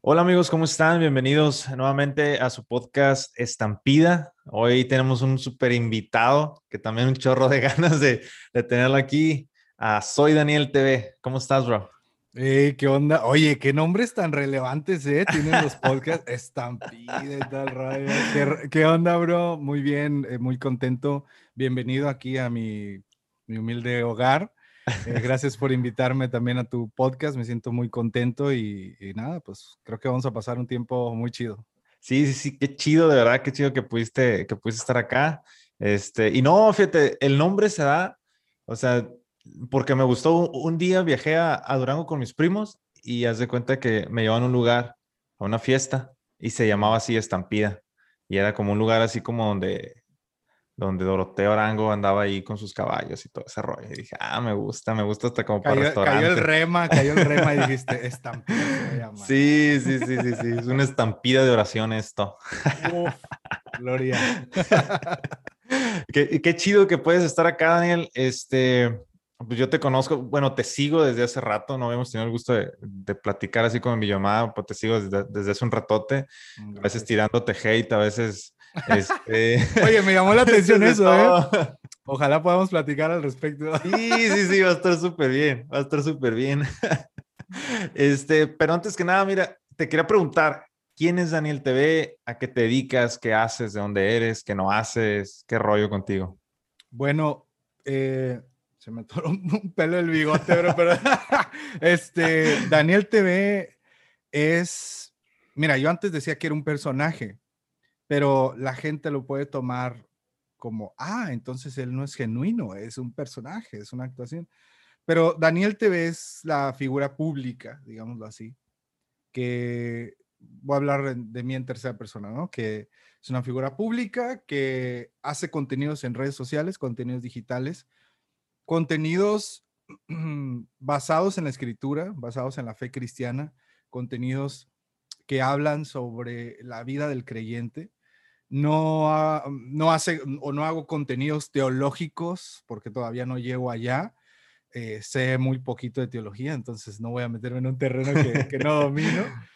Hola amigos, ¿cómo están? Bienvenidos nuevamente a su podcast Estampida. Hoy tenemos un súper invitado que también un chorro de ganas de, tenerlo aquí. Soy Daniel TV. ¿Cómo estás, bro? Hey, ¿Qué onda? Oye, qué nombres tan relevantes, ¿eh? Tienen los podcasts Estampida y tal, radio. ¿Qué, onda, bro? Muy bien, eh, muy contento. Bienvenido aquí a mi, mi humilde hogar. Eh, gracias por invitarme también a tu podcast. Me siento muy contento y, nada, pues creo que vamos a pasar un tiempo muy chido. Sí, sí, sí, qué chido, de verdad, qué chido que pudiste, que pudiste estar acá. Este, y no, fíjate, el nombre se da, o sea, porque me gustó. Un día viajé a, Durango con mis primos y haz de cuenta que me llevaban a un lugar, a una fiesta, y se llamaba así Estampida. Y era como un lugar así como donde donde Doroteo Arango andaba ahí con sus caballos y todo ese rollo. Y dije, ah, me gusta, me gusta hasta como para restaurante. Cayó el rema, cayó el rema y dijiste, estampida. Sí, sí, sí, sí, sí, es una estampida de oración esto. Uf, gloria. qué, qué, chido que puedes estar acá, Daniel. Este, pues yo te conozco, bueno, te sigo desde hace rato, no habíamos tenido el gusto de, de platicar así con mi llamada, pues te sigo desde, desde hace un ratote, a veces tirándote hate, a veces este... Oye, me llamó la atención eso, ¿eh? Ojalá podamos platicar al respecto. Sí, sí, sí, va a estar súper bien, va a estar súper bien. Este, pero antes que nada, mira, te quería preguntar, ¿quién es Daniel TV? ¿A qué te dedicas? ¿Qué haces? ¿De dónde eres? ¿Qué no haces? ¿Qué rollo contigo? Bueno, eh, se me atoró un pelo el bigote, bro, pero este, Daniel TV es, mira, yo antes decía que era un personaje, pero la gente lo puede tomar como, ah, entonces él no es genuino, es un personaje, es una actuación. Pero Daniel TV es la figura pública, digámoslo así, que voy a hablar de mí en tercera persona, ¿no? Que es una figura pública que hace contenidos en redes sociales, contenidos digitales, contenidos basados en la escritura, basados en la fe cristiana, contenidos que hablan sobre la vida del creyente, no, no hace o no hago contenidos teológicos porque todavía no llego allá. Eh, sé muy poquito de teología, entonces no voy a meterme en un terreno que, no domino,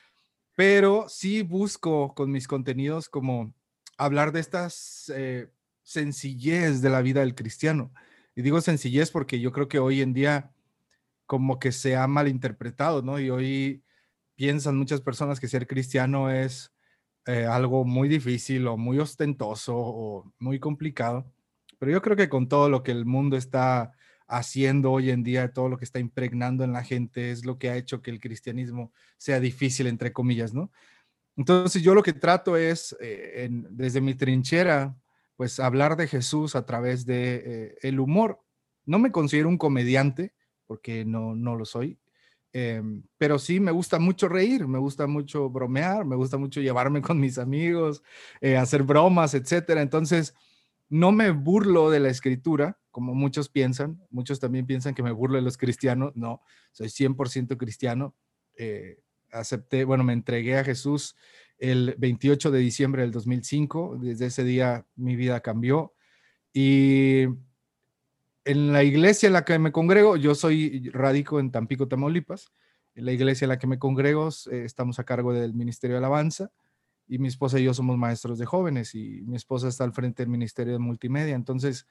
pero sí busco con mis contenidos como hablar de estas eh, sencillez de la vida del cristiano. Y digo sencillez porque yo creo que hoy en día como que se ha malinterpretado, ¿no? Y hoy piensan muchas personas que ser cristiano es eh, algo muy difícil o muy ostentoso o muy complicado, pero yo creo que con todo lo que el mundo está haciendo hoy en día, todo lo que está impregnando en la gente, es lo que ha hecho que el cristianismo sea difícil, entre comillas, ¿no? Entonces yo lo que trato es, eh, desde mi trinchera, pues hablar de Jesús a través de eh, el humor. No me considero un comediante, porque no, no lo soy, Em, pero sí, me gusta mucho reír, me gusta mucho bromear, me gusta mucho llevarme con mis amigos, eh, hacer bromas, etcétera. Entonces, no me burlo de la escritura, como muchos piensan. Muchos también piensan que me burlo de los cristianos. No, soy 100% cristiano. Eh, acepté, bueno, me entregué a Jesús el 28 de diciembre del 2005. Desde ese día mi vida cambió. Y en la iglesia en la que me congrego, yo soy radico en Tampico, Tamaulipas. En la iglesia en la que me congrego, eh, estamos a cargo del Ministerio de Alabanza y mi esposa y yo somos maestros de jóvenes y mi esposa está al frente del Ministerio de Multimedia. Entonces,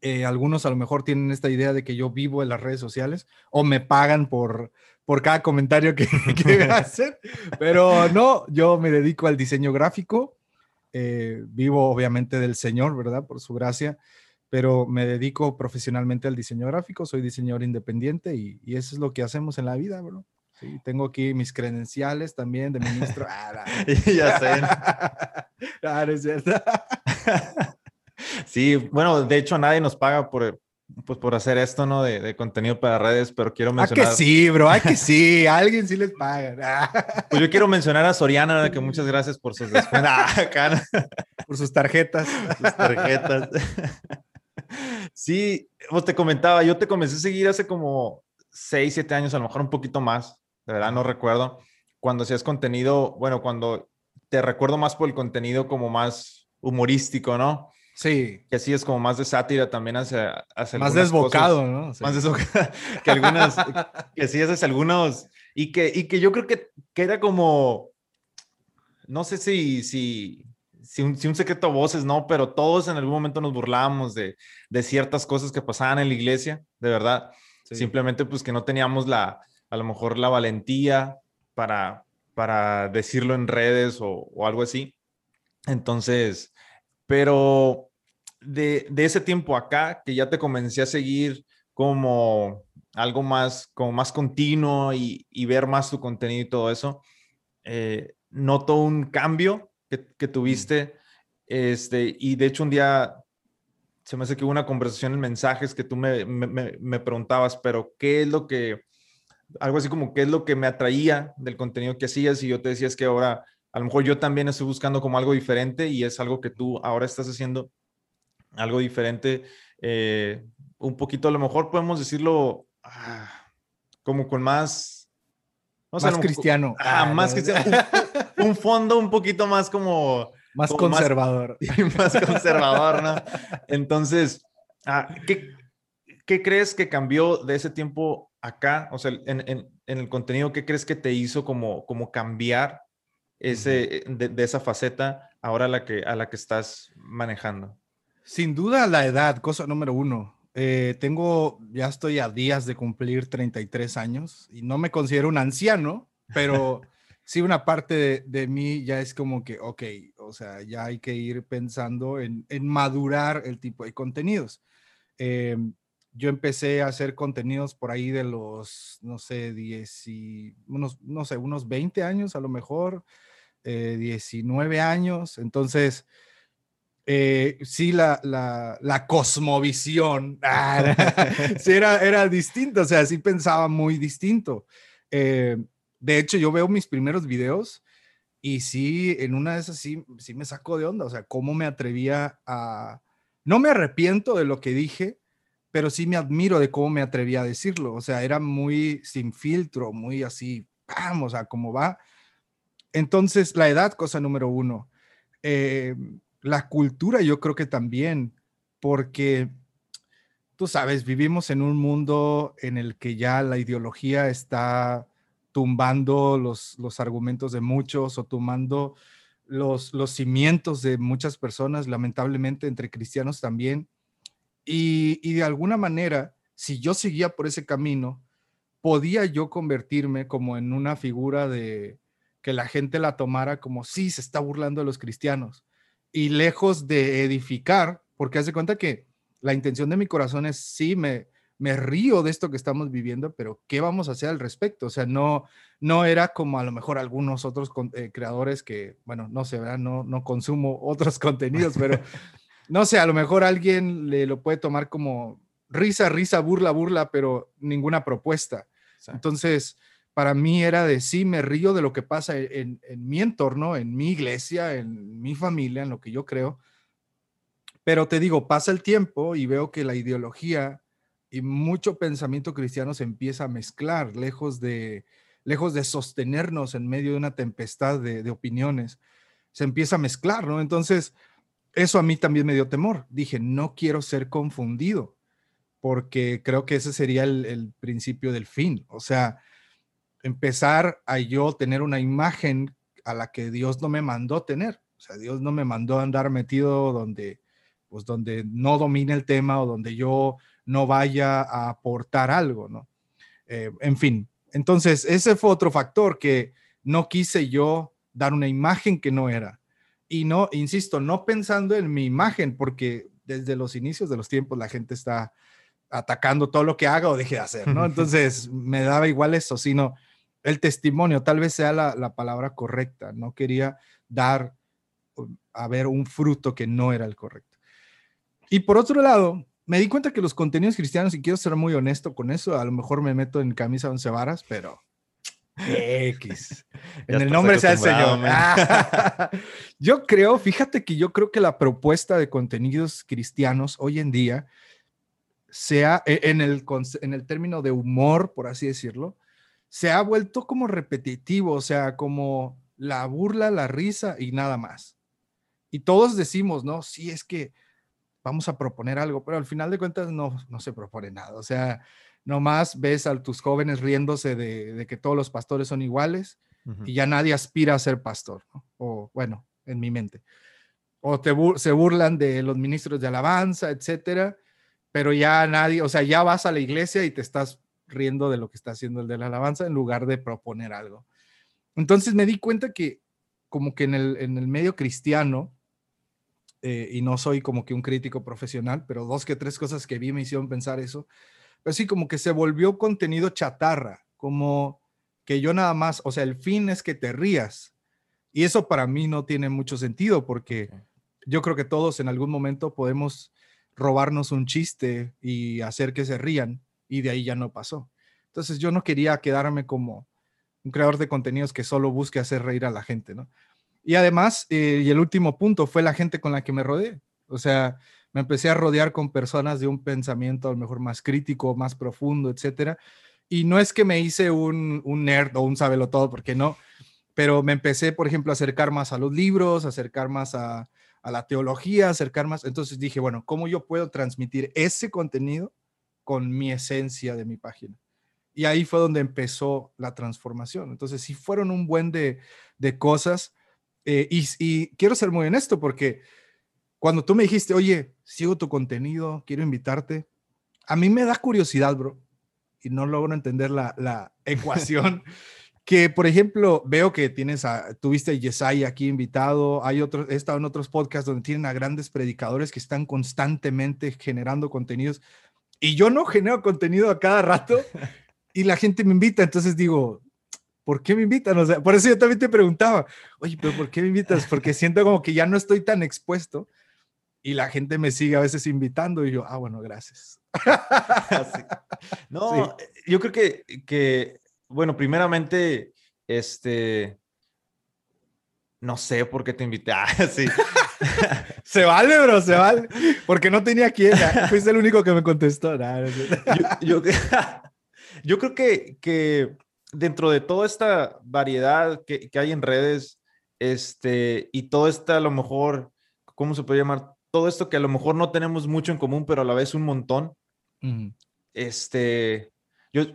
eh, algunos a lo mejor tienen esta idea de que yo vivo en las redes sociales o me pagan por, por cada comentario que, que hacen, pero no, yo me dedico al diseño gráfico, eh, vivo obviamente del Señor, ¿verdad? Por su gracia pero me dedico profesionalmente al diseño gráfico, soy diseñador independiente y, eso es lo que hacemos en la vida, bro. Sí, tengo aquí mis credenciales también de ministro. Ah, ya sé. es cierto. sí, bueno, de hecho nadie nos paga por, pues, por hacer esto, ¿no? De, contenido para redes, pero quiero mencionar... Ah, que sí, bro, ah, que sí, alguien sí les paga. pues yo quiero mencionar a Soriana, que muchas gracias por sus descuentos. por sus tarjetas. Sus tarjetas. Sí, vos te comentaba, yo te comencé a seguir hace como 6, 7 años, a lo mejor un poquito más, de verdad no recuerdo, cuando hacías contenido, bueno, cuando te recuerdo más por el contenido como más humorístico, ¿no? Sí. Que así es como más de sátira también hace... más desbocado, ¿no? Más desbocado. que algunas, que sí haces algunos, Y que, y que yo creo que, que era como, no sé si, si, si un, si un, secreto a voces, no, pero todos en algún momento nos burlábamos de, de ciertas cosas que pasaban en la iglesia, de verdad. Sí. Simplemente pues que no teníamos la, a lo mejor la valentía para, para decirlo en redes o, o algo así. Entonces, pero de, de, ese tiempo acá, que ya te comencé a seguir como algo más, como más continuo y, y ver más tu contenido y todo eso, eh, noto un cambio que, que tuviste. Este, y de hecho un día se me hace que hubo una conversación en mensajes que tú me, me, me, preguntabas, pero ¿qué es lo que, algo así como, qué es lo que me atraía del contenido que hacías? Y yo te decía es que ahora, a lo mejor yo también estoy buscando como algo diferente y es algo que tú ahora estás haciendo algo diferente, eh, un poquito, a lo mejor podemos decirlo ah, como con más... Más cristiano. Ah, ah, más no, cristiano. Un, un, fondo un poquito más como... Más como conservador. Más, más, conservador, ¿no? Entonces, ah, ¿qué, ¿qué, crees que cambió de ese tiempo acá? O sea, en, en, en el contenido, ¿qué crees que te hizo como, como cambiar ese, de, de, esa faceta ahora a la que, a la que estás manejando? Sin duda la edad, cosa número uno. Eh, tengo, ya estoy a días de cumplir 33 años y no me considero un anciano, pero sí una parte de, de, mí ya es como que, ok, o sea, ya hay que ir pensando en, en madurar el tipo de contenidos. Eh, yo empecé a hacer contenidos por ahí de los, no sé, 10 y unos, no sé, unos 20 años a lo mejor, eh, 19 años. Entonces, eh, sí, la, la, la cosmovisión ah, sí era, era distinta, o sea, sí pensaba muy distinto. Eh, de hecho, yo veo mis primeros videos y sí, en una de esas sí, sí me sacó de onda, o sea, cómo me atrevía a... No me arrepiento de lo que dije, pero sí me admiro de cómo me atrevía a decirlo, o sea, era muy sin filtro, muy así, vamos, o sea, cómo va. Entonces, la edad, cosa número uno. Eh, la cultura yo creo que también, porque tú sabes, vivimos en un mundo en el que ya la ideología está tumbando los, los argumentos de muchos o tumbando los, los cimientos de muchas personas, lamentablemente entre cristianos también. Y, y de alguna manera, si yo seguía por ese camino, podía yo convertirme como en una figura de que la gente la tomara como, sí, se está burlando de los cristianos y lejos de edificar, porque hace cuenta que la intención de mi corazón es, sí, me, me río de esto que estamos viviendo, pero ¿qué vamos a hacer al respecto? O sea, no, no era como a lo mejor algunos otros eh, creadores que, bueno, no sé, ¿verdad? No, no consumo otros contenidos, pero no sé, a lo mejor alguien le lo puede tomar como risa, risa, burla, burla, pero ninguna propuesta. Entonces, para mí era de sí, me río de lo que pasa en, en, mi entorno, en mi iglesia, en mi familia, en lo que yo creo. Pero te digo, pasa el tiempo y veo que la ideología y mucho pensamiento cristiano se empieza a mezclar, lejos de, lejos de sostenernos en medio de una tempestad de, opiniones, se empieza a mezclar, ¿no? Entonces, eso a mí también me dio temor. Dije, no quiero ser confundido, porque creo que ese sería el principio del fin. O sea, empezar a yo tener una imagen a la que Dios no me mandó tener. O sea, Dios no me mandó a andar metido donde, pues donde no domine el tema o donde yo no vaya a aportar algo, ¿no? Eh, en fin, entonces ese fue otro factor que no quise yo dar una imagen que no era. Y no, insisto, no pensando en mi imagen, porque desde los inicios de los tiempos la gente está atacando todo lo que haga o deje de hacer, ¿no? Entonces me daba igual eso, sino el testimonio, tal vez sea la, la, palabra correcta. No quería dar a ver un fruto que no era el correcto. Y por otro lado, me di cuenta que los contenidos cristianos, y quiero ser muy honesto con eso, a lo mejor me meto en camisa once varas, pero X. en el nombre sea el Señor. yo creo, fíjate que yo creo que la propuesta de contenidos cristianos hoy en día sea e, en el, en el término de humor, por así decirlo, se ha vuelto como repetitivo, o sea, como la burla, la risa y nada más. Y todos decimos, no, sí, es que vamos a proponer algo, pero al final de cuentas no, no se propone nada. O sea, nomás ves a tus jóvenes riéndose de, que todos los pastores son iguales y ya nadie aspira a ser pastor, o bueno, en mi mente. O te se burlan de los ministros de alabanza, etcétera, pero ya nadie, o sea, ya vas a la iglesia y te estás riendo de lo que está haciendo el de la alabanza en lugar de proponer algo. Entonces me di cuenta que como que en el, en el medio cristiano, eh, y no soy como que un crítico profesional, pero dos que tres cosas que vi me hicieron pensar eso, pero sí como que se volvió contenido chatarra, como que yo nada más, o sea, el fin es que te rías. Y eso para mí no tiene mucho sentido porque yo creo que todos en algún momento podemos robarnos un chiste y hacer que se rían y de ahí ya no pasó. Entonces yo no quería quedarme como un creador de contenidos que solo busque hacer reír a la gente, ¿no? Y además, eh, y el último punto fue la gente con la que me rodeé. O sea, me empecé a rodear con personas de un pensamiento a lo mejor más crítico, más profundo, etcétera. Y no es que me hice un, nerd o un todo, porque no, pero me empecé, por ejemplo, a acercar más a los libros, a acercar más a, a la teología, acercar más. Entonces dije, bueno, ¿cómo yo puedo transmitir ese contenido con mi esencia de mi página? Y ahí fue donde empezó la transformación. Entonces, sí fueron un buen de, de cosas. Eh, y, y, quiero ser muy honesto porque cuando tú me dijiste, oye, sigo tu contenido, quiero invitarte, a mí me da curiosidad, bro, y no logro entender la, la ecuación. que, por ejemplo, veo que tienes a, tuviste a Yesai aquí invitado, hay otros, he estado en otros podcasts donde tienen a grandes predicadores que están constantemente generando contenidos y yo no genero contenido a cada rato y la gente me invita, entonces digo, ¿por qué me invitan? O sea, por eso yo también te preguntaba, oye, pero ¿por qué me invitas? Porque siento como que ya no estoy tan expuesto y la gente me sigue a veces invitando y yo, ah, bueno, gracias. No, yo creo que, que, bueno, primeramente, este, no sé por qué te invité. Ah, sí. se vale, bro, se vale. Porque no tenía quien. Ah, fuiste el único que me contestó. yo, yo, creo que, que dentro de toda esta variedad que, que hay en redes, este, y todo esta, a lo mejor, ¿cómo se puede llamar? todo esto que a lo mejor no tenemos mucho en común, pero a la vez un montón. Este, yo,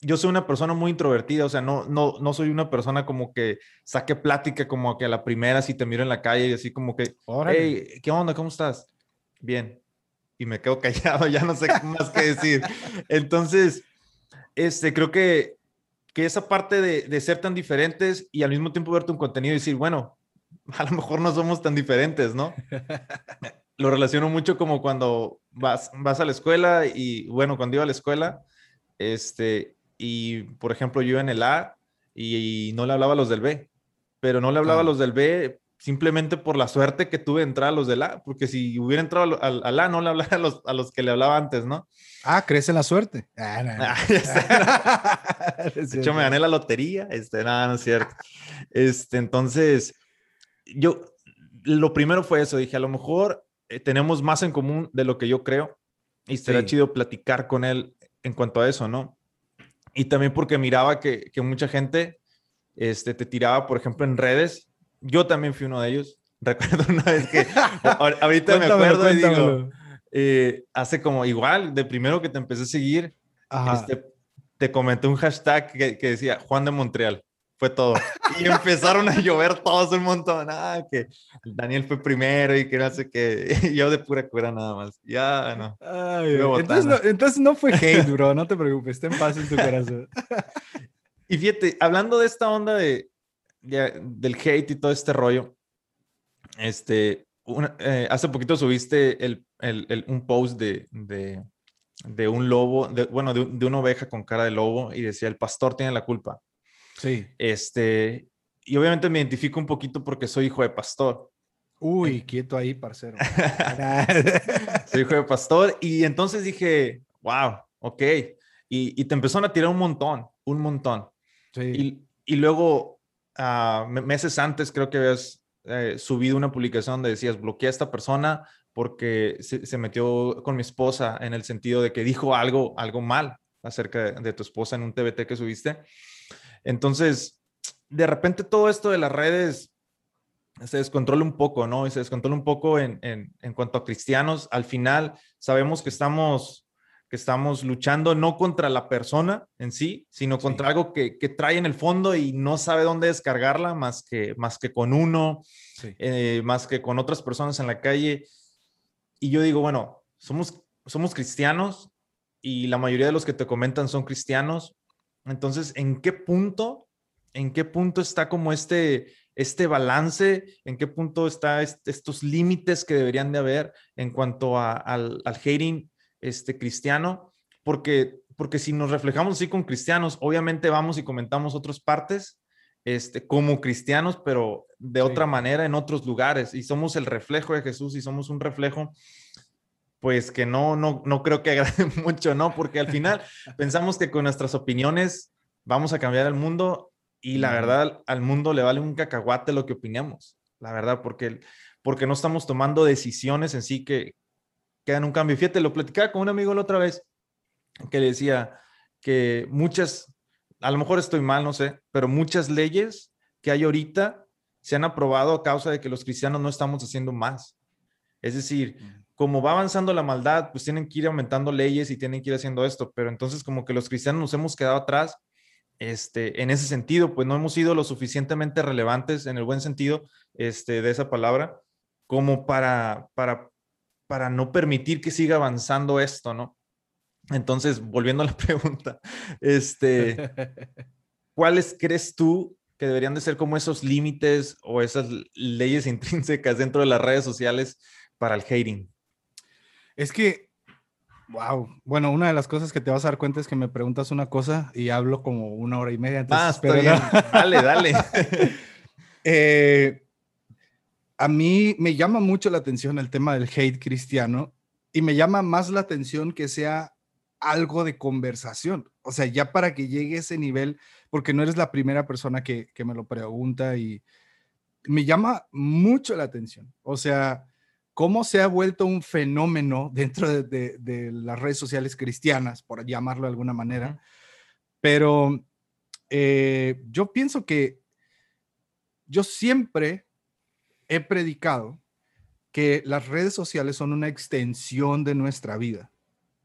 yo soy una persona muy introvertida, o sea, no, no, no soy una persona como que saque plática como que a la primera si te miro en la calle y así como que, hey, ¿qué onda? ¿Cómo estás? Bien. Y me quedo callado, ya no sé qué más que decir. Entonces, este, creo que, que esa parte de, de, ser tan diferentes y al mismo tiempo verte un contenido y decir, bueno, a lo mejor no somos tan diferentes, ¿no? Lo relaciono mucho como cuando vas, vas a la escuela y, bueno, cuando iba a la escuela, este, y por ejemplo, yo iba en el A y, no le hablaba a los del B, pero no le hablaba a los del B simplemente por la suerte que tuve de entrar a los del A, porque si hubiera entrado al, al A, no le hablaba a los, a los que le hablaba antes, ¿no? Ah, crece la suerte. Ah, de hecho, me gané la lotería. Este, nada, no es cierto. Este, entonces, yo, lo primero fue eso, dije, a lo mejor eh, tenemos más en común de lo que yo creo y sería chido platicar con él en cuanto a eso, ¿no? Y también porque miraba que, que, mucha gente este, te tiraba, por ejemplo, en redes. Yo también fui uno de ellos. Recuerdo una vez que, ahorita me acuerdo y digo, eh, hace como igual, de primero que te empecé a seguir, este, te comenté un hashtag que, que decía Juan de Montreal fue todo. Y empezaron a llover todos un montón. Ah, que Daniel fue primero y que no sé qué. Yo de pura cura nada más. Ya, no. entonces, no entonces no fue hate, bro. No te preocupes. Ten paz en tu corazón. Y fíjate, hablando de esta onda de, del hate y todo este rollo, este, eh, hace poquito subiste el, el, un post de, de, de un lobo, bueno, de, de una oveja con cara de lobo y decía, el pastor tiene la culpa. Sí. Este, y obviamente me identifico un poquito porque soy hijo de pastor. Uy, quieto ahí, parcero. soy hijo de pastor y entonces dije, wow, ok. Y, y te empezaron a tirar un montón, un montón. Sí. Y, y luego, uh, meses antes, creo que habías eh, subido una publicación donde decías, bloquea a esta persona porque se, se, metió con mi esposa en el sentido de que dijo algo, algo mal acerca de, de tu esposa en un TBT que subiste. Entonces, de repente todo esto de las redes se descontrola un poco, ¿no? Y se descontrola un poco en, en, en cuanto a cristianos. Al final, sabemos que estamos que estamos luchando no contra la persona en sí, sino contra algo que, trae en el fondo y no sabe dónde descargarla más que, más que con uno, eh, más que con otras personas en la calle. Y yo digo, bueno, somos, somos cristianos y la mayoría de los que te comentan son cristianos. Entonces, ¿en qué punto, en qué punto está como este, este balance, en qué punto está estos límites que deberían de haber en cuanto al, al hating este, cristiano, porque, porque si nos reflejamos así con cristianos, obviamente vamos y comentamos otras partes este, como cristianos, pero de otra manera en otros lugares, y somos el reflejo de Jesús y somos un reflejo pues que no, no, no creo que agrade mucho, ¿no? Porque al final pensamos que con nuestras opiniones vamos a cambiar el mundo y la verdad al mundo le vale un cacahuate lo que opinamos, la verdad, porque, porque no estamos tomando decisiones en sí que, quedan un cambio. Fíjate, lo platicaba con un amigo la otra vez que le decía que muchas, a lo mejor estoy mal, no sé, pero muchas leyes que hay ahorita se han aprobado a causa de que los cristianos no estamos haciendo más. Es decir, como va avanzando la maldad, pues tienen que ir aumentando leyes y tienen que ir haciendo esto, pero entonces como que los cristianos nos hemos quedado atrás este, en ese sentido, pues no hemos sido lo suficientemente relevantes en el buen sentido este, de esa palabra como para, para para no permitir que siga avanzando esto, ¿no? Entonces, volviendo a la pregunta, este, ¿cuáles crees tú que deberían de ser como esos límites o esas leyes intrínsecas dentro de las redes sociales para el hating? Es que, wow, bueno, una de las cosas que te vas a dar cuenta es que me preguntas una cosa y hablo como una hora y media. Entonces, ah, está Dale, dale. eh, a mí me llama mucho la atención el tema del hate cristiano y me llama más la atención que sea algo de conversación. O sea, ya para que llegue a ese nivel, porque no eres la primera persona que, me lo pregunta y me llama mucho la atención. O sea, cómo se ha vuelto un fenómeno dentro de, las redes sociales cristianas, por llamarlo de alguna manera. Pero eh, yo pienso que yo siempre he predicado que las redes sociales son una extensión de nuestra vida.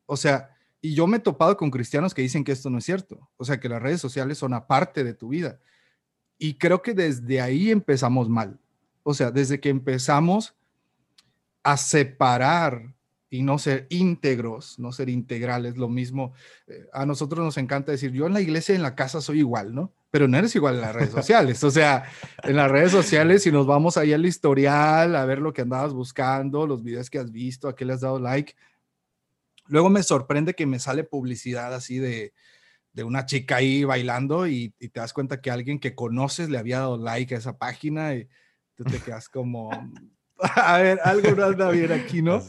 O sea, y yo me he topado con cristianos que dicen que esto no es cierto. O sea, que las redes sociales son aparte de tu vida. Y creo que desde ahí empezamos mal. O sea, desde que empezamos a separar y no ser íntegros, no ser integrales, lo mismo. Eh, a nosotros nos encanta decir, yo en la iglesia y en la casa soy igual, ¿no? pero no eres igual en las redes sociales. O sea, en las redes sociales, si nos vamos ahí al historial, a ver lo que andabas buscando, los videos que has visto, a qué le has dado like, luego me sorprende que me sale publicidad así de, de una chica ahí bailando y, te das cuenta que alguien que conoces le había dado like a esa página y tú te quedas como, a ver, algo no anda bien aquí, ¿no?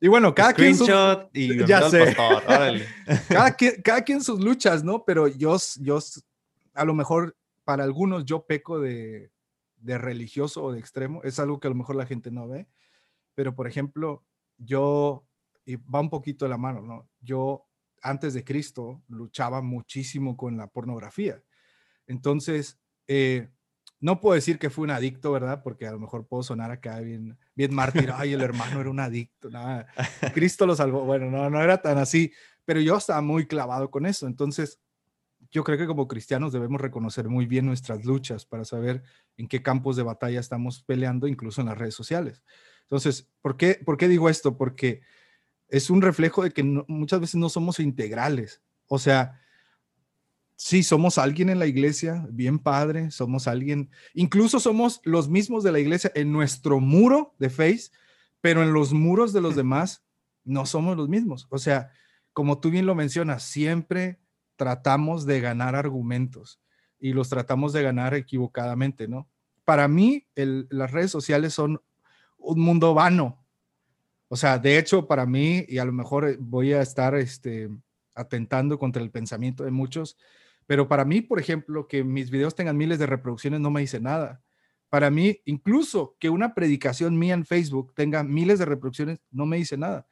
Y bueno, cada quien sus, y ya sé. cada, quien, cada quien sus luchas, ¿no? Pero yo, yo a lo mejor para algunos yo peco de, religioso o de extremo, es algo que a lo mejor la gente no ve, pero por ejemplo, yo, y va un poquito de la mano, ¿no? Yo antes de Cristo luchaba muchísimo con la pornografía. Entonces, eh, no puedo decir que fui un adicto, ¿verdad? Porque a lo mejor puedo sonar acá bien, bien mártir, ay, el hermano era un adicto, nada. Cristo lo salvó. Bueno, no, no era tan así, pero yo estaba muy clavado con eso. Entonces, yo creo que como cristianos debemos reconocer muy bien nuestras luchas para saber en qué campos de batalla estamos peleando, incluso en las redes sociales. Entonces, ¿por qué, por qué digo esto? Porque es un reflejo de que muchas veces no somos integrales. O sea, sí, somos alguien en la iglesia, bien padre, somos alguien, incluso somos los mismos de la iglesia en nuestro muro de Face, pero en los muros de los demás no somos los mismos. O sea, como tú bien lo mencionas, siempre tratamos de ganar argumentos y los tratamos de ganar equivocadamente, ¿no? Para mí, las redes sociales son un mundo vano. O sea, de hecho, para mí, y a lo mejor eh, voy a estar este, atentando contra el pensamiento de muchos, pero para mí, por ejemplo, que mis videos tengan miles de reproducciones no me dice nada. Para mí, incluso que una predicación mía en Facebook tenga miles de reproducciones no me dice nada.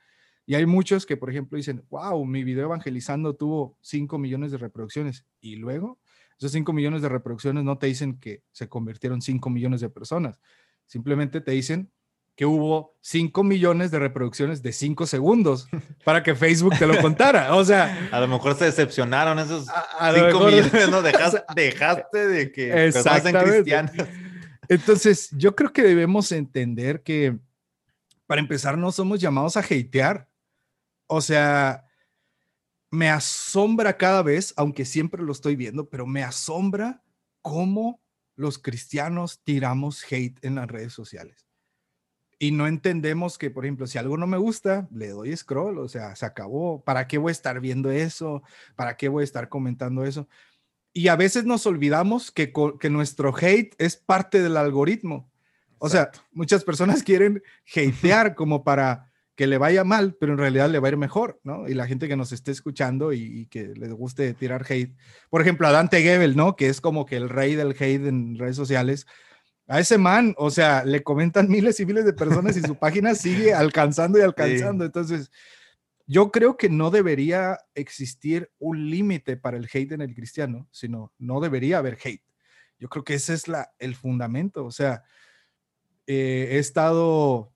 Y hay muchos que, por ejemplo, dicen, wow, mi video evangelizando tuvo 5 millones de reproducciones. Y luego, esos 5 millones de reproducciones no te dicen que se convirtieron 5 millones de personas. Simplemente te dicen que hubo 5 millones de reproducciones de 5 segundos para que Facebook te lo contara. O sea, a lo mejor se decepcionaron esos 5 millones, ¿no? Dejaste, de que personas en cristianos. Entonces, yo creo que debemos entender que para empezar no somos llamados a hatear. O sea, me asombra cada vez, aunque siempre lo estoy viendo, pero me asombra cómo los cristianos tiramos hate en las redes sociales. Y no entendemos que, por ejemplo, si algo no me gusta, le doy scroll, o sea, se acabó. ¿Para qué voy a estar viendo eso? ¿Para qué voy a estar comentando eso? Y a veces nos olvidamos que, que nuestro hate es parte del algoritmo. O sea, muchas personas quieren hatear como para que le vaya mal, pero en realidad le va a ir mejor, ¿no? Y la gente que nos esté escuchando y, que les guste tirar hate. Por ejemplo, a Dante Gebel, ¿no? Que es como que el rey del hate en redes sociales. A ese man, o sea, le comentan miles y miles de personas y su página sigue alcanzando y alcanzando. Entonces, yo creo que no debería existir un límite para el hate en el cristiano, sino no debería haber hate. Yo creo que ese es la, el fundamento. O sea, eh, he estado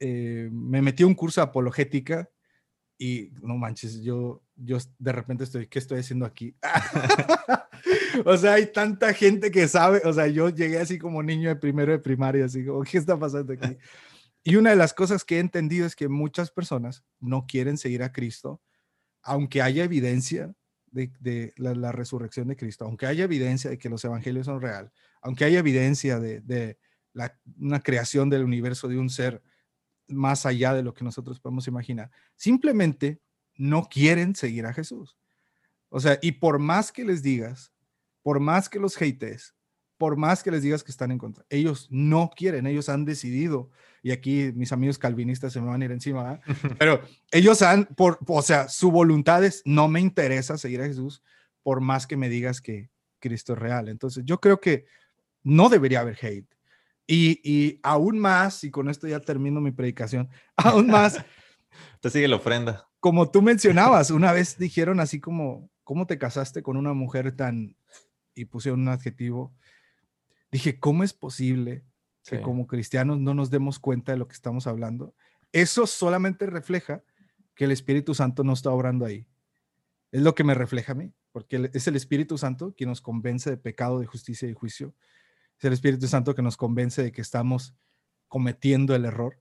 eh, me metí a un curso de apologética y no manches, yo, yo de repente estoy, ¿qué estoy haciendo aquí? o sea, hay tanta gente que sabe, o sea, yo llegué así como niño de primero de primaria, así como, ¿qué está pasando aquí? Y una de las cosas que he entendido es que muchas personas no quieren seguir a Cristo, aunque haya evidencia de, la, resurrección de Cristo, aunque haya evidencia de que los evangelios son real, aunque haya evidencia de, una creación del universo de un ser más allá de lo que nosotros podemos imaginar. Simplemente no quieren seguir a Jesús. O sea, y por más que les digas, por más que los hates, por más que les digas que están en contra, ellos no quieren, ellos han decidido, y aquí mis amigos calvinistas se me van a ir encima, pero ellos han, por, o sea, su voluntad es, no me interesa seguir a Jesús, por más que me digas que Cristo es real. Entonces, yo creo que no debería haber hate. Y, aún más, y con esto ya termino mi predicación, aún más. Te sigue la ofrenda. Como tú mencionabas, una vez dijeron así como, ¿cómo te casaste con una mujer tan... y pusieron un adjetivo. Dije, ¿cómo es posible que como cristianos no nos demos cuenta de lo que estamos hablando? Eso solamente refleja que el Espíritu Santo no está obrando ahí. Es lo que me refleja a mí, porque es el Espíritu Santo quien nos convence de pecado, de justicia y juicio es el Espíritu Santo que nos convence de que estamos cometiendo el error.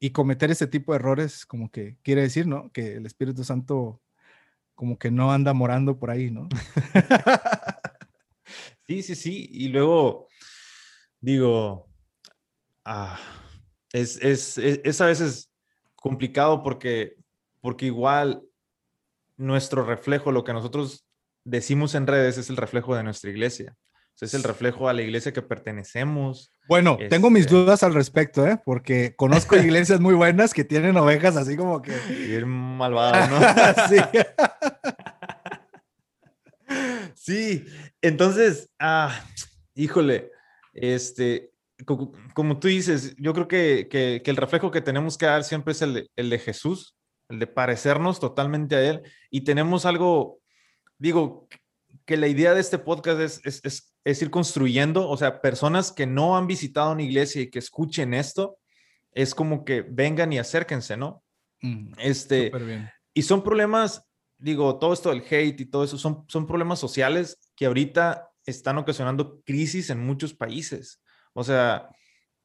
Y cometer ese tipo de errores, como que quiere decir, ¿no? Que el Espíritu Santo como que no anda morando por ahí, ¿no? sí, sí, sí. Y luego, digo, ah, es, es, es, a veces complicado porque, porque igual nuestro reflejo, lo que nosotros decimos en redes es el reflejo de nuestra iglesia es el reflejo a la iglesia que pertenecemos. Bueno, tengo mis este dudas al respecto, ¿eh? Porque conozco iglesias muy buenas que tienen ovejas así como que... Bien malvadas, ¿no? sí. sí, entonces, ah, híjole, este, como, tú dices, yo creo que, que, el reflejo que tenemos que dar siempre es el el de Jesús, el de parecernos totalmente a Él. Y tenemos algo, digo, que la idea de este podcast es, es, es, ir construyendo, o sea, personas que no han visitado una iglesia y que escuchen esto, es como que vengan y acérquense, ¿no? Mm, este, Y son problemas, digo, todo esto del hate y todo eso, son, son problemas sociales que ahorita están ocasionando crisis en muchos países. O sea,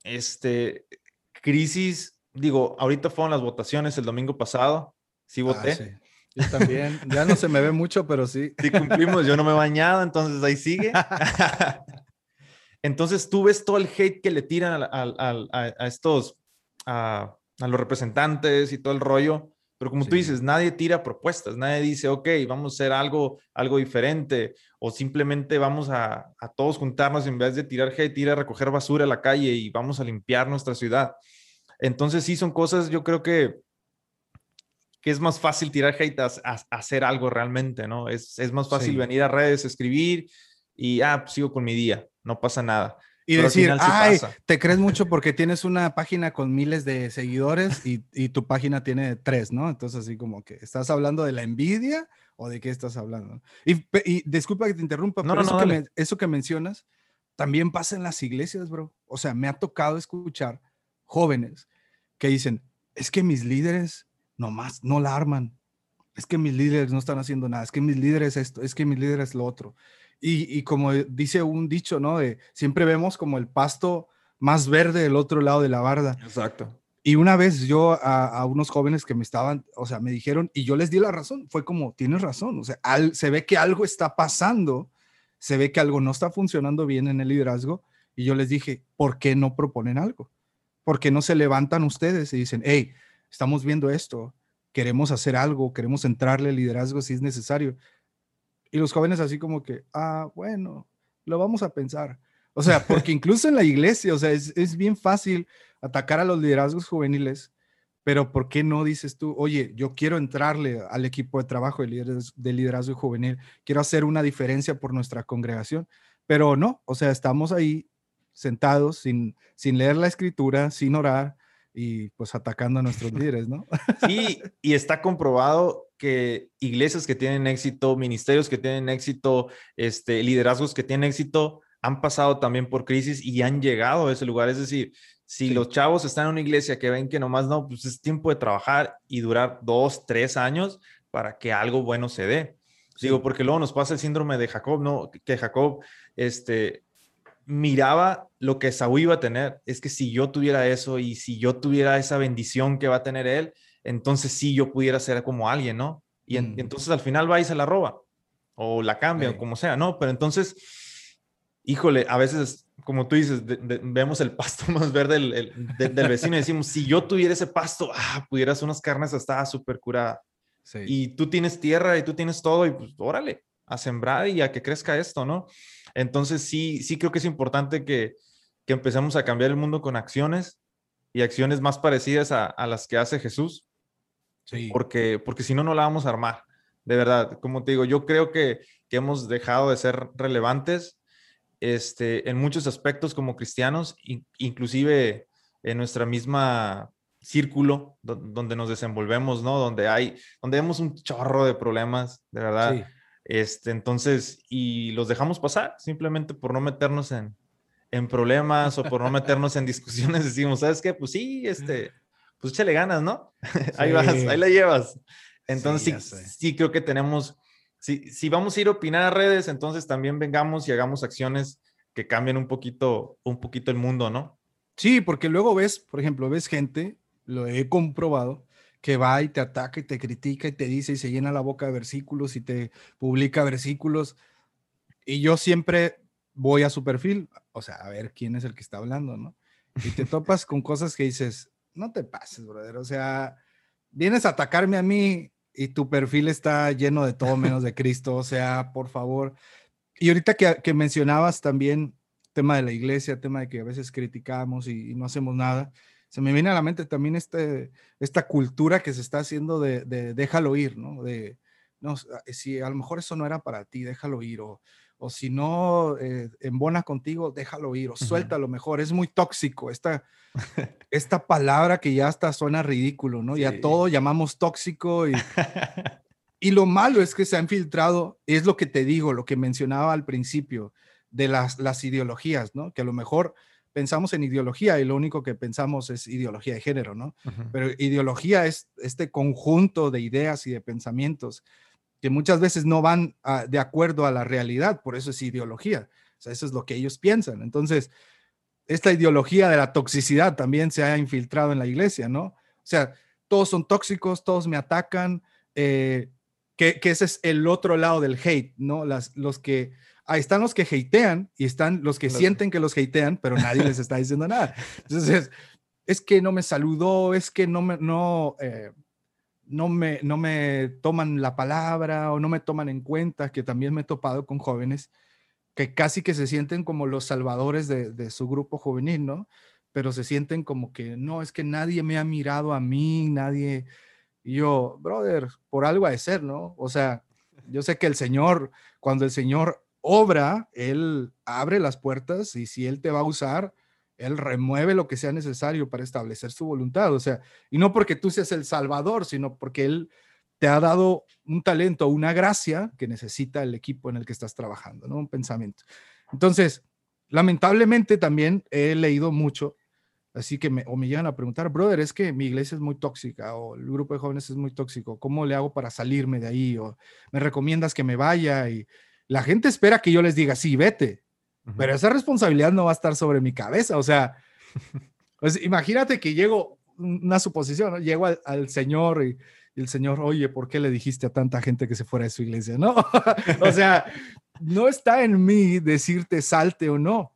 este, crisis, digo, ahorita fueron las votaciones el domingo pasado, sí ah, voté. Yo también. Ya no se me ve mucho, pero sí. Sí cumplimos. Yo no me he bañado, entonces ahí sigue. Entonces tú ves todo el hate que le tiran a, estos, a, los representantes y todo el rollo. Pero como tú dices, nadie tira propuestas, nadie dice, ok, vamos a hacer algo, algo diferente, o simplemente vamos a, a todos juntarnos en vez de tirar hate, ir a recoger basura a la calle y vamos a limpiar nuestra ciudad. Entonces sí son cosas, yo creo que que es más fácil tirar hate a, hacer algo realmente, ¿no? Es, es más fácil venir a redes, escribir y, ah, pues, sigo con mi día, no pasa nada. Y decir, ay, te crees mucho porque tienes una página con miles de seguidores y, y, tu página tiene tres, ¿no? Entonces, así como que, ¿estás hablando de la envidia o de qué estás hablando? Y, y disculpa que te interrumpa, pero eso, que eso que mencionas también pasa en las iglesias, bro. O sea, me ha tocado escuchar jóvenes que dicen, es que mis líderes nomás no la arman, es que mis líderes no están haciendo nada, es que mis líderes esto, es que mis líderes lo otro. Y, como dice un dicho, ¿no? De siempre vemos como el pasto más verde del otro lado de la barda. Exacto. Y una vez yo a, unos jóvenes que me estaban, o sea, me dijeron, y yo les di la razón, fue como, tienes razón, o sea, se ve que algo está pasando, se ve que algo no está funcionando bien en el liderazgo, y yo les dije, ¿por qué no proponen algo? ¿Por qué no se levantan ustedes y dicen, hey, estamos viendo esto, queremos hacer algo, queremos entrarle al liderazgo si es necesario. Y los jóvenes así como que, ah, bueno, lo vamos a pensar. O sea, porque incluso en la iglesia, o sea, es, es bien fácil atacar a los liderazgos juveniles, pero ¿por qué no dices tú, oye, yo quiero entrarle al equipo de trabajo de liderazgo, de liderazgo juvenil, quiero hacer una diferencia por nuestra congregación? Pero no, o sea, estamos ahí sentados sin, sin leer la escritura, sin orar, y pues atacando a nuestros líderes, ¿no? Sí, y está comprobado que iglesias que tienen éxito, ministerios que tienen éxito, este, liderazgos que tienen éxito, han pasado también por crisis y han llegado a ese lugar. Es decir, si los chavos están en una iglesia que ven que nomás no, pues es tiempo de trabajar y durar dos, tres años para que algo bueno se dé. Digo, porque luego nos pasa el síndrome de Jacob, ¿no? Que Jacob, este, miraba lo que Saúl iba a tener. Es que si yo tuviera eso y si yo tuviera esa bendición que va a tener él, entonces sí yo pudiera ser como alguien, ¿no? Y, mm. entonces al final va y se la roba o la cambia o como sea, ¿no? Pero entonces, híjole, a veces, como tú dices, vemos el pasto más verde del, vecino y decimos, si yo tuviera ese pasto, ah, pudieras unas carnes hasta súper curada. Y tú tienes tierra y tú tienes todo y pues órale, a sembrar y a que crezca esto, ¿no? Entonces sí, sí creo que es importante que, que empecemos a cambiar el mundo con acciones y acciones más parecidas a, las que hace Jesús. Sí. Porque, porque si no, no la vamos a armar. De verdad, como te digo, yo creo que, que hemos dejado de ser relevantes este, en muchos aspectos como cristianos, inclusive en nuestra misma círculo donde nos desenvolvemos, ¿no? Donde hay, donde vemos un chorro de problemas, de verdad. Sí. Este, entonces, y los dejamos pasar simplemente por no meternos en, en problemas o por no meternos en discusiones. Decimos, ¿sabes qué? Pues sí, este, pues échale ganas, ¿no? ahí vas, ahí la llevas. Entonces, sí, sí, creo que tenemos, si, si vamos a ir a opinar a redes, entonces también vengamos y hagamos acciones que cambien un poquito, un poquito el mundo, ¿no? Sí, porque luego ves, por ejemplo, ves gente, lo he comprobado, que va y te ataca y te critica y te dice y se llena la boca de versículos y te publica versículos. Y yo siempre voy a su perfil, o sea, a ver quién es el que está hablando, ¿no? Y te topas con cosas que dices, no te pases, brother, o sea, vienes a atacarme a mí y tu perfil está lleno de todo menos de Cristo, o sea, por favor. Y ahorita que, que mencionabas también tema de la iglesia, tema de que a veces criticamos y no hacemos nada, se me viene a la mente también este, esta cultura que se está haciendo de, déjalo ir, ¿no? De, no, si a lo mejor eso no era para ti, déjalo ir, o, o si no eh, embona contigo, déjalo ir, o suéltalo mejor. Es muy tóxico esta, esta palabra que ya hasta suena ridículo, ¿no? Ya todo llamamos tóxico y, y lo malo es que se ha infiltrado, es lo que te digo, lo que mencionaba al principio, de las, las ideologías, ¿no? Que a lo mejor pensamos en ideología y lo único que pensamos es ideología de género, ¿no? Pero ideología es este conjunto de ideas y de pensamientos que muchas veces no van de acuerdo a la realidad, por eso es ideología. O sea, eso es lo que ellos piensan. Entonces, esta ideología de la toxicidad también se ha infiltrado en la iglesia, ¿no? O sea, todos son tóxicos, todos me atacan, eh, que, que, ese es el otro lado del hate, ¿no? Las, los que ahí están los que hatean y están los que sienten que los hatean, pero nadie les está diciendo nada. Entonces, es que no me saludó, es que no me, no, eh, no, me, no me toman la palabra o no me toman en cuenta, que también me he topado con jóvenes que casi que se sienten como los salvadores de, de su grupo juvenil, ¿no? Pero se sienten como que no, es que nadie me ha mirado a mí, nadie... Y yo, brother, por algo ha de ser, ¿no? O sea, yo sé que el Señor, cuando el Señor obra, Él abre las puertas y si Él te va a usar, Él remueve lo que sea necesario para establecer su voluntad. O sea, y no porque tú seas el Salvador, sino porque Él te ha dado un talento, una gracia que necesita el equipo en el que estás trabajando, ¿no? Un pensamiento. Entonces, lamentablemente también he leído mucho Así que me, o me llegan a preguntar, brother, es que mi iglesia es muy tóxica o el grupo de jóvenes es muy tóxico, ¿cómo le hago para salirme de ahí? O me recomiendas que me vaya y la gente espera que yo les diga, sí, vete, pero esa responsabilidad no va a estar sobre mi cabeza. O sea, pues imagínate que llego, una suposición, llego al, Señor y, el Señor, oye, ¿por qué le dijiste a tanta gente que se fuera de su iglesia? No, o sea, no está en mí decirte salte o no,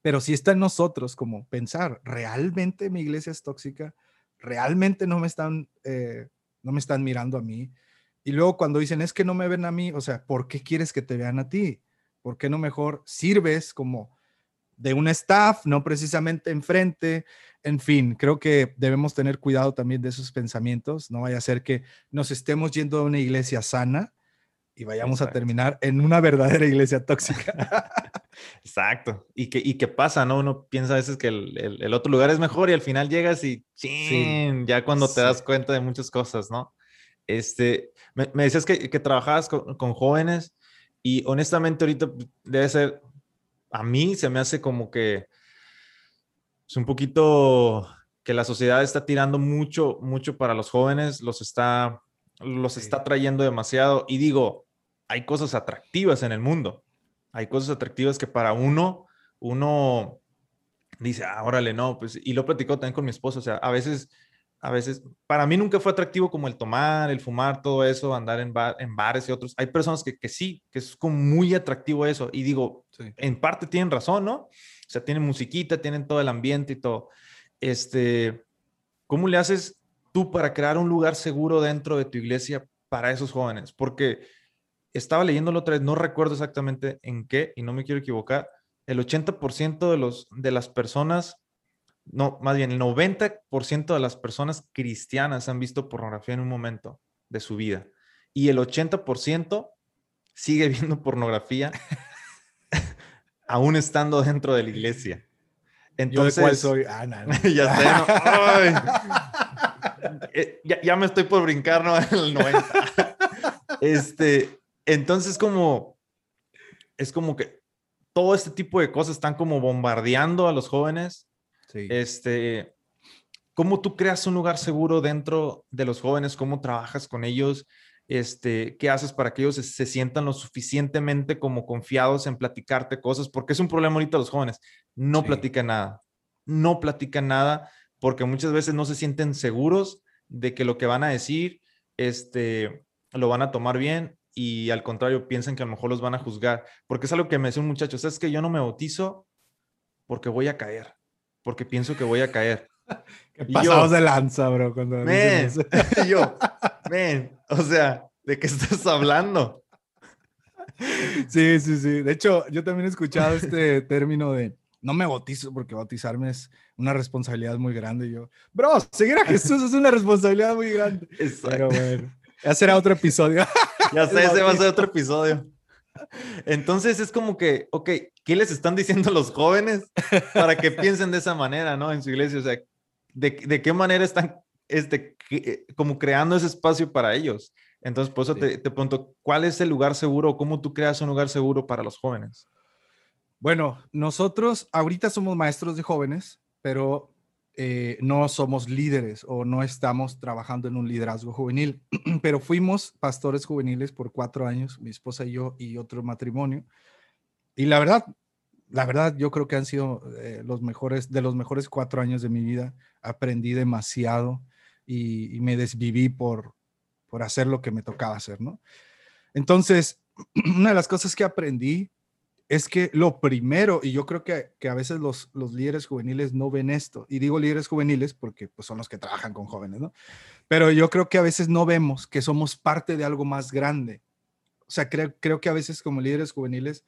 pero sí está en nosotros como pensar, ¿realmente mi iglesia es tóxica? ¿Realmente no me están, eh, no me están mirando a mí? Y luego cuando dicen, es que no me ven a mí, o sea, ¿por qué quieres que te vean a ti? ¿Por qué no mejor sirves como de un staff, no precisamente enfrente? En fin, creo que debemos tener cuidado también de esos pensamientos. No vaya a ser que nos estemos yendo a una iglesia sana y vayamos a terminar en una verdadera iglesia tóxica. Exacto. Y que, y que pasa, ¿no? Uno piensa a veces que el, otro lugar es mejor y al final llegas y ¡chin! ya cuando te das cuenta de muchas cosas, ¿no? Este, me, decías que, que trabajabas con, con, jóvenes y honestamente ahorita debe ser, a mí se me hace como que es un poquito que la sociedad está tirando mucho, mucho para los jóvenes, los está, los está trayendo demasiado. Y digo, hay cosas atractivas en el mundo. Hay cosas atractivas que para uno, uno dice, ah, órale, no, pues, y lo platicó también con mi esposo, o sea, a veces a veces, para mí nunca fue atractivo como el tomar, el fumar, todo eso, andar en, en bares y otros. Hay personas que, que, sí, que es como muy atractivo eso. Y digo, en parte tienen razón, ¿no? O sea, tienen musiquita, tienen todo el ambiente y todo. Este, ¿cómo le haces tú para crear un lugar seguro dentro de tu iglesia para esos jóvenes? Porque estaba leyendo la otra vez, no recuerdo exactamente en qué, y no me quiero equivocar, el 80% de, los, de las personas no, más bien el 90% de las personas cristianas han visto pornografía en un momento de su vida y el 80% sigue viendo pornografía aún estando dentro de la iglesia. Entonces, soy? Ah, ya sé, eh, ya, me estoy por brincar, ¿no? El 90. Este, entonces como, es como que todo este tipo de cosas están como bombardeando a los jóvenes este, ¿Cómo tú creas un lugar seguro dentro de los jóvenes? ¿Cómo trabajas con ellos? Este, ¿Qué haces para que ellos se, sientan lo suficientemente como confiados en platicarte cosas? Porque es un problema ahorita los jóvenes. No platican nada. No platican nada porque muchas veces no se sienten seguros de que lo que van a decir este, lo van a tomar bien y al contrario piensan que a lo mejor los van a juzgar. Porque es algo que me decía un muchacho, ¿sabes que yo no me bautizo porque voy a caer? Porque pienso que voy a caer. Pasados de lanza, bro. Cuando yo, men, o sea, ¿de qué estás hablando? Sí, sí, sí. De hecho, yo también he escuchado este término de no me bautizo porque bautizarme es una responsabilidad muy grande. yo, bro, seguir a Jesús es una responsabilidad muy grande. Exacto. Pero bueno, ya será otro episodio. Ya sé, ese va a ser otro episodio. Entonces es como que, ok, ¿qué les están diciendo los jóvenes para que piensen de esa manera, ¿no? En su iglesia, o sea, ¿de, de qué manera están este, eh, como creando ese espacio para ellos? Entonces, por eso te, te pregunto, ¿cuál es el lugar seguro? ¿Cómo tú creas un lugar seguro para los jóvenes? Bueno, nosotros ahorita somos maestros de jóvenes, pero eh, no somos líderes o no estamos trabajando en un liderazgo juvenil, pero fuimos pastores juveniles por cuatro años, mi esposa y yo y otro matrimonio. Y la verdad, la verdad, yo creo que han sido eh, los mejores, de los mejores cuatro años de mi vida. Aprendí demasiado y, y me desviví por, por hacer lo que me tocaba hacer, ¿no? Entonces, una de las cosas que aprendí es que lo primero, y yo creo que, que a veces los, los, líderes juveniles no ven esto, y digo líderes juveniles porque pues, son los que trabajan con jóvenes, ¿no? Pero yo creo que a veces no vemos que somos parte de algo más grande. O sea, creo, creo que a veces como líderes juveniles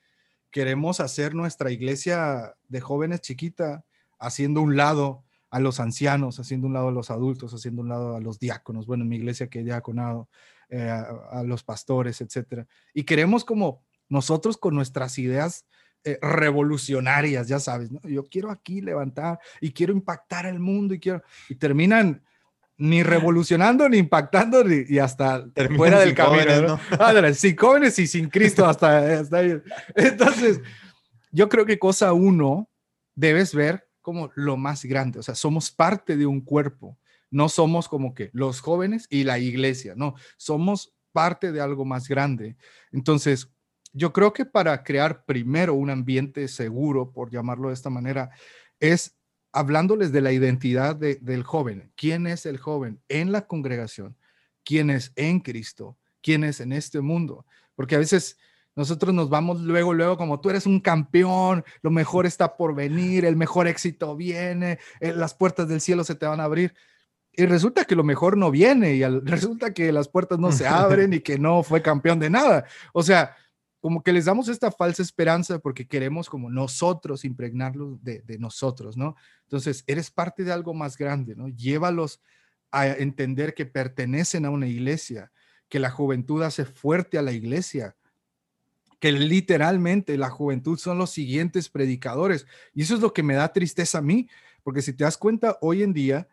queremos hacer nuestra iglesia de jóvenes chiquita, haciendo un lado a los ancianos, haciendo un lado a los adultos, haciendo un lado a los diáconos, bueno, en mi iglesia que he diaconado, eh, a, a los pastores, etcétera. Y queremos como nosotros con nuestras ideas eh, revolucionarias, ya sabes, ¿no? Yo quiero aquí levantar y quiero impactar el mundo y quiero, y terminan ni revolucionando, ni impactando, ni, y hasta fuera del camino. ¿no? Ah, sin jóvenes y sin Cristo hasta, hasta ahí. Entonces, yo creo que cosa uno, debes ver como lo más grande, o sea, somos parte de un cuerpo, no somos como que los jóvenes y la iglesia, no, somos parte de algo más grande. Entonces, yo creo que para crear primero un ambiente seguro, por llamarlo de esta manera, es hablándoles de la identidad del joven. ¿Quién es el joven en la congregación? ¿Quién es en Cristo? ¿Quién es en este mundo? Porque a veces nosotros nos vamos luego, luego, como tú eres un campeón, lo mejor está por venir, el mejor éxito viene, eh, las puertas del cielo se te van a abrir. Y resulta que lo mejor no viene y resulta que las puertas no se abren y que no fue campeón de nada. O sea, como que les damos esta falsa esperanza porque queremos como nosotros impregnarlos de, de, nosotros, ¿no? Entonces, eres parte de algo más grande, ¿no? Llévalos a entender que pertenecen a una iglesia, que la juventud hace fuerte a la iglesia, que literalmente la juventud son los siguientes predicadores. Y eso es lo que me da tristeza a mí, porque si te das cuenta, hoy en día,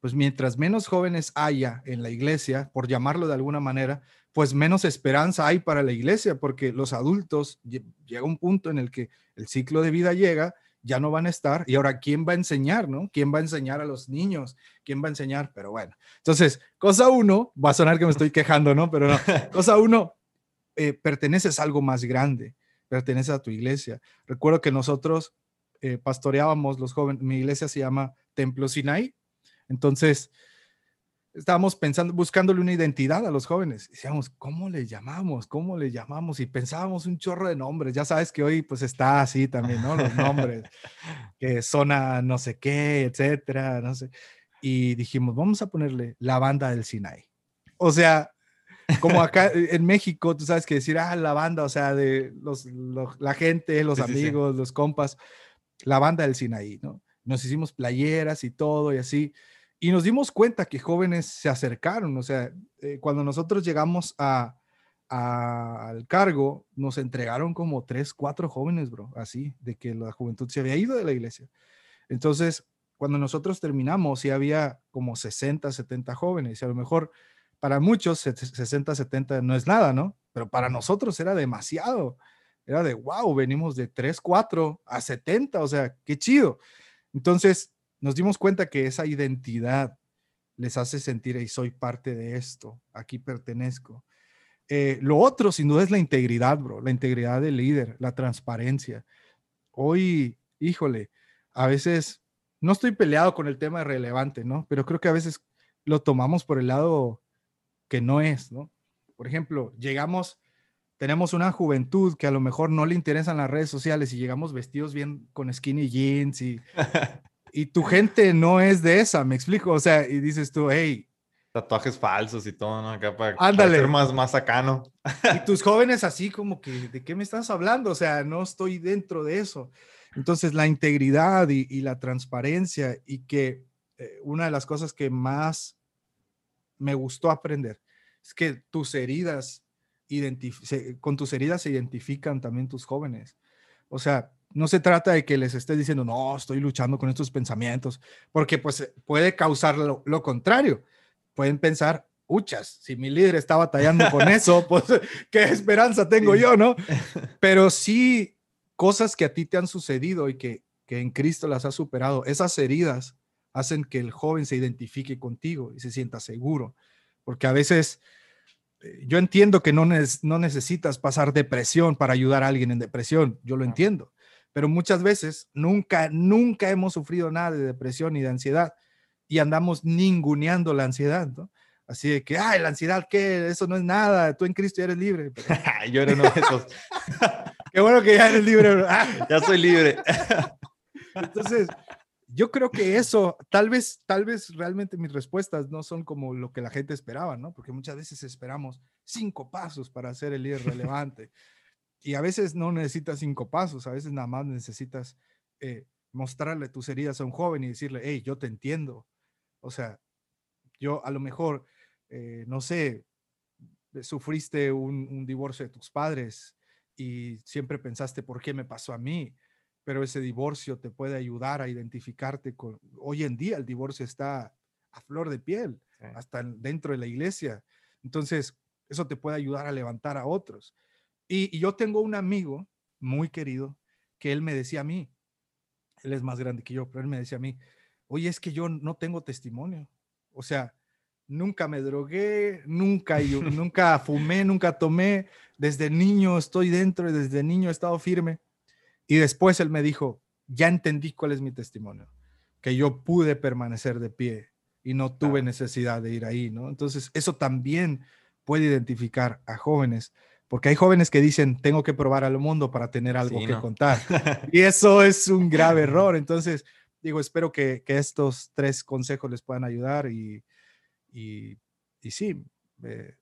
pues mientras menos jóvenes haya en la iglesia, por llamarlo de alguna manera, pues menos esperanza hay para la iglesia, porque los adultos llega un punto en el que el ciclo de vida llega, ya no van a estar, y ahora, ¿quién va a enseñar, no? ¿Quién va a enseñar a los niños? ¿Quién va a enseñar? Pero bueno, entonces, cosa uno, va a sonar que me estoy quejando, ¿no? Pero no, cosa uno, eh, perteneces a algo más grande, perteneces a tu iglesia. Recuerdo que nosotros eh, pastoreábamos los jóvenes, mi iglesia se llama Templo Sinai, entonces estábamos pensando, buscándole una identidad a los jóvenes. Decíamos, ¿cómo le llamamos? ¿Cómo le llamamos? Y pensábamos un chorro de nombres. Ya sabes que hoy pues está así también, ¿no? Los nombres, que zona no sé qué, etcétera, no sé. Y dijimos, vamos a ponerle la banda del Sinai. O sea, como acá en México, tú sabes que decir, ah, la banda, o sea, de los, la gente, los amigos, los compas, la banda del Sinaí, ¿no? Nos hicimos playeras y todo y así. Y nos dimos cuenta que jóvenes se acercaron, o sea, eh, cuando nosotros llegamos a, al cargo, nos entregaron como tres, cuatro jóvenes, bro, así, de que la juventud se había ido de la iglesia. Entonces, cuando nosotros terminamos, sí había como 60, 70 jóvenes, y a lo mejor para muchos 60, 70 no es nada, ¿no? Pero para nosotros era demasiado. Era de, wow, venimos de 3, 4 a 70, o sea, qué chido. Entonces, nos dimos cuenta que esa identidad les hace sentir, y soy parte de esto, aquí pertenezco. Eh, lo otro, sin duda, es la integridad, bro, la integridad del líder, la transparencia. Hoy, híjole, a veces no estoy peleado con el tema relevante, ¿no? Pero creo que a veces lo tomamos por el lado que no es, ¿no? Por ejemplo, llegamos, tenemos una juventud que a lo mejor no le interesan las redes sociales y llegamos vestidos bien con skinny jeans y y tu gente no es de esa, me explico. O sea, y dices tú, hey. Tatuajes falsos y todo, ¿no? Acá para, ser más, más sacano. Y tus jóvenes así como que, ¿de qué me estás hablando? O sea, no estoy dentro de eso. Entonces, la integridad y, la transparencia y que eh, una de las cosas que más me gustó aprender es que tus heridas, con tus heridas se identifican también tus jóvenes. O sea, no se trata de que les esté diciendo, no, estoy luchando con estos pensamientos, porque pues eh, puede causar lo, contrario. Pueden pensar, uchas, si mi líder está batallando con eso, pues qué esperanza tengo yo, ¿no? Pero sí, cosas que a ti te han sucedido y que, que en Cristo las has superado, esas heridas hacen que el joven se identifique contigo y se sienta seguro, porque a veces eh, yo entiendo que no, no necesitas pasar depresión para ayudar a alguien en depresión, yo lo entiendo, pero muchas veces nunca, nunca hemos sufrido nada de depresión ni de ansiedad y andamos ninguneando la ansiedad, ¿no? Así de que, ay, la ansiedad, ¿qué? Eso no es nada, tú en Cristo ya eres libre. Yo era uno de esos. Qué bueno que ya eres libre. ya soy libre. Entonces, yo creo que eso, tal vez, tal vez realmente mis respuestas no son como lo que la gente esperaba, ¿no? Porque muchas veces esperamos cinco pasos para ser el líder relevante. Y a veces no necesitas cinco pasos, a veces nada más necesitas eh, mostrarle tus heridas a un joven y decirle, hey, yo te entiendo. O sea, yo a lo mejor, eh, no sé, sufriste un, divorcio de tus padres y siempre pensaste, ¿por qué me pasó a mí? Pero ese divorcio te puede ayudar a identificarte con... Hoy en día el divorcio está a flor de piel, hasta dentro de la iglesia. Entonces, eso te puede ayudar a levantar a otros. Y, yo tengo un amigo muy querido que él me decía a mí, él es más grande que yo, pero él me decía a mí, oye, es que yo no tengo testimonio. O sea, nunca me drogué, nunca, yo, nunca fumé, nunca tomé. Desde niño estoy dentro y desde niño he estado firme. Y después él me dijo, ya entendí cuál es mi testimonio, que yo pude permanecer de pie y no tuve necesidad de ir ahí, ¿no? Entonces, eso también puede identificar a jóvenes, porque hay jóvenes que dicen, tengo que probar al mundo para tener algo que contar. y eso es un grave error. Entonces, digo, espero que, que estos tres consejos les puedan ayudar y, y, y sí, eh,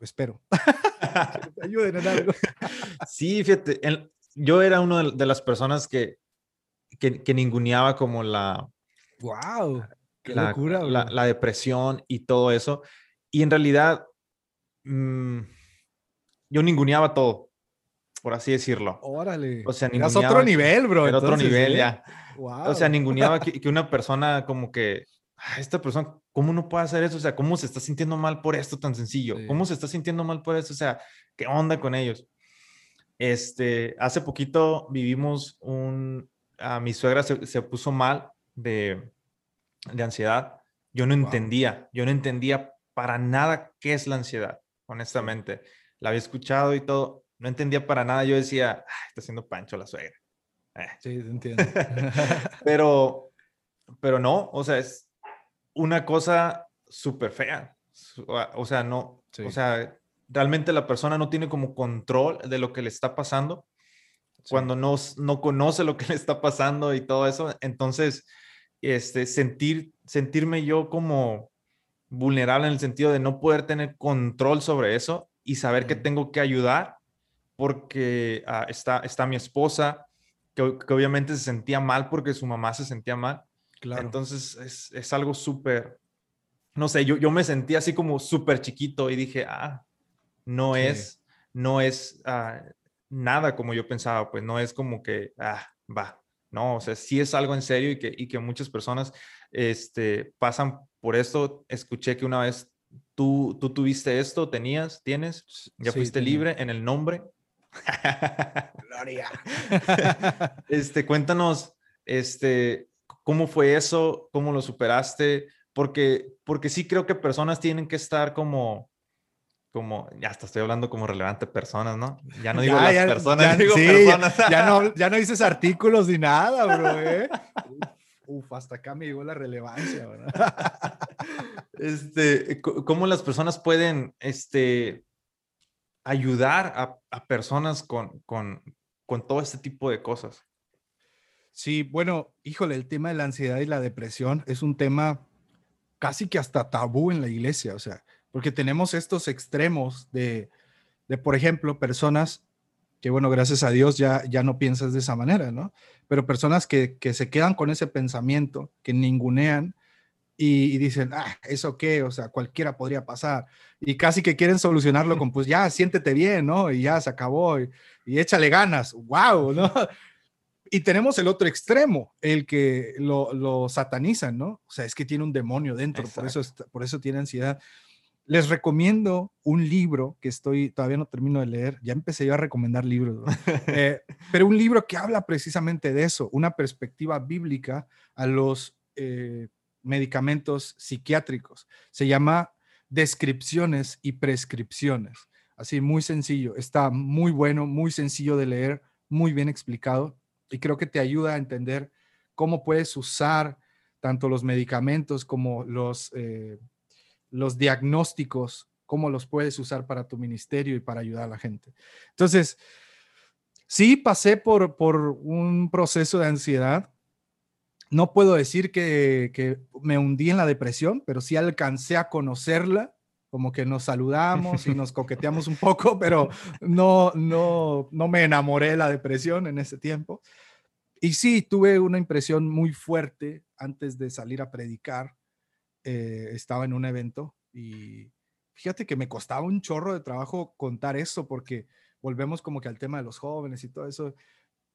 espero. ayuden en algo. sí, fíjate, yo era una de, las personas que, que, que ninguneaba como la... ¡Wow! ¡Qué la, locura! La, la, depresión y todo eso. Y en realidad, mmm, yo ninguneaba todo, por así decirlo. Órale. O sea, ninguneaba. Es otro nivel, bro. Era otro nivel, ¿eh? ya. Wow. O sea, ninguneaba que, que una persona como que esta persona, ¿cómo no puede hacer eso? O sea, ¿cómo se está sintiendo mal por esto tan sencillo? ¿Cómo se está sintiendo mal por eso? O sea, ¿qué onda con ellos? Este, hace poquito vivimos un, a mi suegra se, se puso mal de, de, ansiedad. Yo no entendía, yo no entendía para nada qué es la ansiedad, honestamente. La había escuchado y todo, no entendía para nada. Yo decía, está haciendo pancho la suegra. Eh. Sí, entiendo. pero, pero no, o sea, es, una cosa súper fea. O sea, no, o sea, realmente la persona no tiene como control de lo que le está pasando. Cuando no, no conoce lo que le está pasando y todo eso, entonces, este, sentir, sentirme yo como vulnerable en el sentido de no poder tener control sobre eso y saber que tengo que ayudar porque ah, está, está mi esposa, que, que, obviamente se sentía mal porque su mamá se sentía mal. Entonces es, es algo súper, no sé, yo, yo me sentí así como súper chiquito y dije, ah, no es, no es ah, nada como yo pensaba, pues no es como que, ah, va, no, o sea, sí es algo en serio y que, y que muchas personas este, pasan por esto. Escuché que una vez tú, tú tuviste esto, tenías, tienes, ya fuiste libre en el nombre. Gloria. este, cuéntanos, este, ¿Cómo fue eso? ¿Cómo lo superaste? Porque, porque sí creo que personas tienen que estar como, como, ya hasta estoy hablando como relevante personas, ¿no? Ya no digo las personas, ya, digo personas. Ya, no, ya no dices artículos ni nada, bro, ¿eh? Uf, hasta acá me llegó la relevancia, ¿verdad? Este, ¿cómo las personas pueden, este, ayudar a, a personas con, con, con todo este tipo de cosas? Sí, bueno, híjole, el tema de la ansiedad y la depresión es un tema casi que hasta tabú en la iglesia, o sea, porque tenemos estos extremos de, de por ejemplo, personas que, bueno, gracias a Dios ya, ya no piensas de esa manera, ¿no? Pero personas que, que se quedan con ese pensamiento, que ningunean y, dicen, ah, ¿eso qué? O sea, cualquiera podría pasar. Y casi que quieren solucionarlo con, pues ya, siéntete bien, ¿no? Y ya se acabó y, y échale ganas. ¡Wow! ¿no? Y tenemos el otro extremo, el que lo, lo, satanizan, ¿no? O sea, es que tiene un demonio dentro, por eso, por eso tiene ansiedad. Les recomiendo un libro que estoy, todavía no termino de leer, ya empecé yo a recomendar libros, eh, pero un libro que habla precisamente de eso, una perspectiva bíblica a los eh, medicamentos psiquiátricos. Se llama Descripciones y Prescripciones. Así, muy sencillo, está muy bueno, muy sencillo de leer, muy bien explicado y creo que te ayuda a entender cómo puedes usar tanto los medicamentos como los, eh, los diagnósticos, cómo los puedes usar para tu ministerio y para ayudar a la gente. Entonces, sí pasé por, por un proceso de ansiedad. No puedo decir que, que me hundí en la depresión, pero sí alcancé a conocerla como que nos saludamos y nos coqueteamos un poco, pero no, no, no me enamoré de la depresión en ese tiempo. Y sí, tuve una impresión muy fuerte antes de salir a predicar. Eh, estaba en un evento y fíjate que me costaba un chorro de trabajo contar eso porque volvemos como que al tema de los jóvenes y todo eso.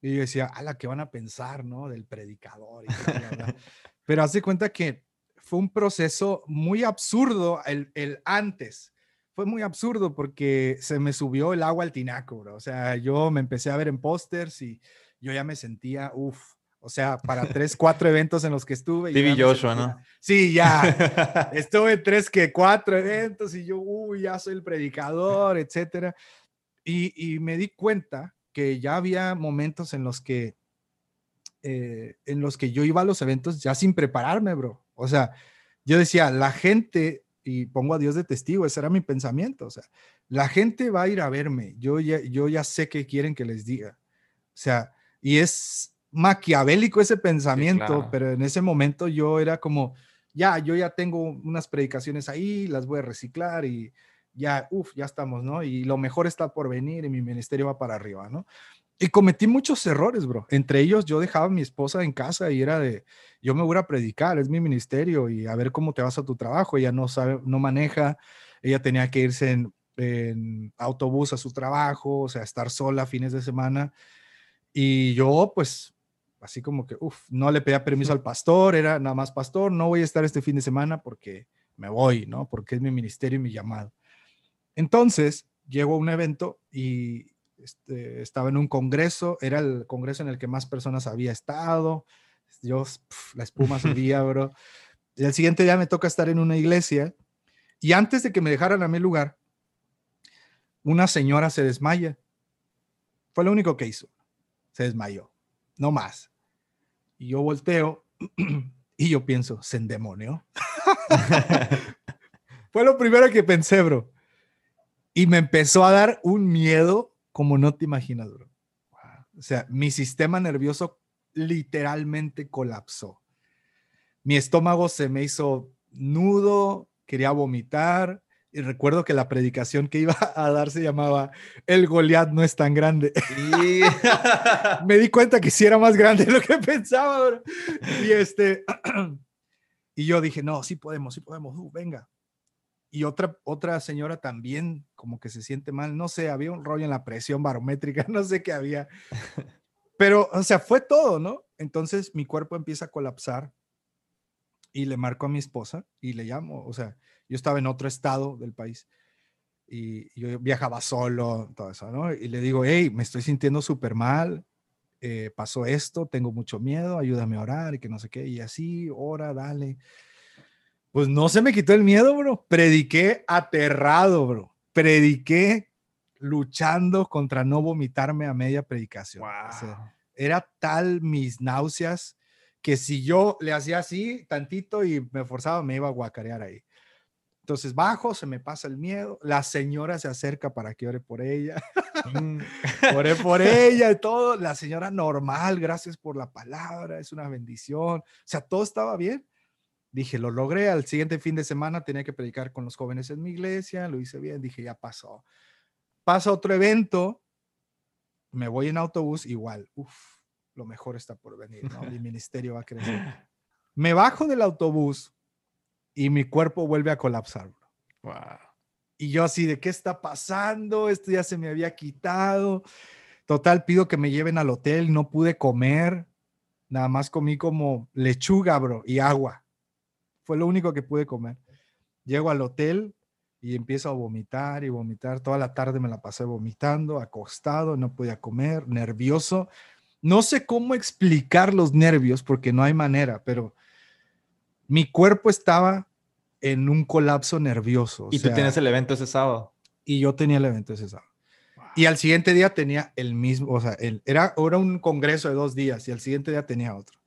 Y yo decía, a la que van a pensar, ¿no? Del predicador. Y Pero hace cuenta que fue un proceso muy absurdo el, el, antes. Fue muy absurdo porque se me subió el agua al tinaco, bro. O sea, yo me empecé a ver en pósters y yo ya me sentía, uff, O sea, para tres, cuatro eventos en los que estuve. TV Joshua, ¿no? Sí, ya. estuve en tres, que cuatro eventos y yo, uy, ya soy el predicador, etcétera. Y, y me di cuenta que ya había momentos en los que, eh, en los que yo iba a los eventos ya sin prepararme, bro. O sea, yo decía, la gente, y pongo a Dios de testigo, ese era mi pensamiento, o sea, la gente va a ir a verme, yo ya, yo ya sé qué quieren que les diga. O sea, y es maquiavélico ese pensamiento, pero en ese momento yo era como, ya, yo ya tengo unas predicaciones ahí, las voy a reciclar y ya, uff, ya estamos, ¿no? Y lo mejor está por venir y mi ministerio va para arriba, ¿no? Y cometí muchos errores, bro. Entre ellos, yo dejaba a mi esposa en casa y era de, yo me voy a predicar, es mi ministerio y a ver cómo te vas a tu trabajo. Ella no sabe, no maneja, ella tenía que irse en, en autobús a su trabajo, o sea, estar sola fines de semana. Y yo, pues, así como que, uff, no le pedía permiso al pastor, era nada más pastor, no voy a estar este fin de semana porque me voy, ¿no? Porque es mi ministerio y mi llamado. Entonces, llego a un evento y este, estaba en un congreso, era el congreso en el que más personas había estado, yo, la espuma subía, bro. Y el siguiente día me toca estar en una iglesia y antes de que me dejaran a mi lugar, una señora se desmaya. Fue lo único que hizo. Se desmayó. No más. Y yo volteo y yo pienso, se endemonió. Fue lo primero que pensé, bro. Y me empezó a dar un miedo como no te imaginas, bro. O sea, mi sistema nervioso literalmente colapsó. Mi estómago se me hizo nudo, quería vomitar, y recuerdo que la predicación que iba a dar se llamaba El Goliat no es tan grande. Me di cuenta que sí era más grande de lo que pensaba. Y este y yo dije, "No, sí podemos, sí podemos, uh, venga." Y otra otra señora también como que se siente mal, no sé, había un rollo en la presión barométrica, no sé qué había. Pero o sea, fue todo, ¿no? Entonces mi cuerpo empieza a colapsar y le marco a mi esposa y le llamo, o sea, yo estaba en otro estado del país y yo viajaba solo, todo eso, ¿no? Y le digo, hey, me estoy sintiendo súper mal, eh, pasó esto, tengo mucho miedo, ayúdame a orar y que no sé qué, y así, ora, dale. Pues no se me quitó el miedo, bro. Prediqué aterrado, bro. Prediqué luchando contra no vomitarme a media predicación. era tal mis náuseas que si yo le hacía así tantito y me forzaba, me iba a guacarear ahí. Entonces bajo, se me pasa el miedo, la señora se acerca para que ore por ella. Mm. Oré por ella y todo, la señora normal, gracias por la palabra, es una bendición. O sea, todo estaba bien. Dije, lo logré, al siguiente fin de semana tenía que predicar con los jóvenes en mi iglesia, lo hice bien, dije, ya pasó. Pasa otro evento, me voy en autobús, igual, uff, lo mejor está por venir, ¿no? Mi ministerio va a crecer. Me bajo del autobús y mi cuerpo vuelve a colapsar. Y yo así, ¿de qué está pasando? Esto ya se me había quitado. Total, pido que me lleven al hotel, no pude comer, nada más comí como lechuga, bro, y agua. Fue lo único que pude comer. Llego al hotel y empiezo a vomitar y vomitar. Toda la tarde me la pasé vomitando, acostado, no podía comer, nervioso. No sé cómo explicar los nervios porque no hay manera, pero mi cuerpo estaba en un colapso nervioso. y tú tienes el evento ese sábado. Y yo tenía el evento ese sábado. Y al siguiente día tenía el mismo, o sea, el, era, era un congreso de dos días y al siguiente día tenía otro.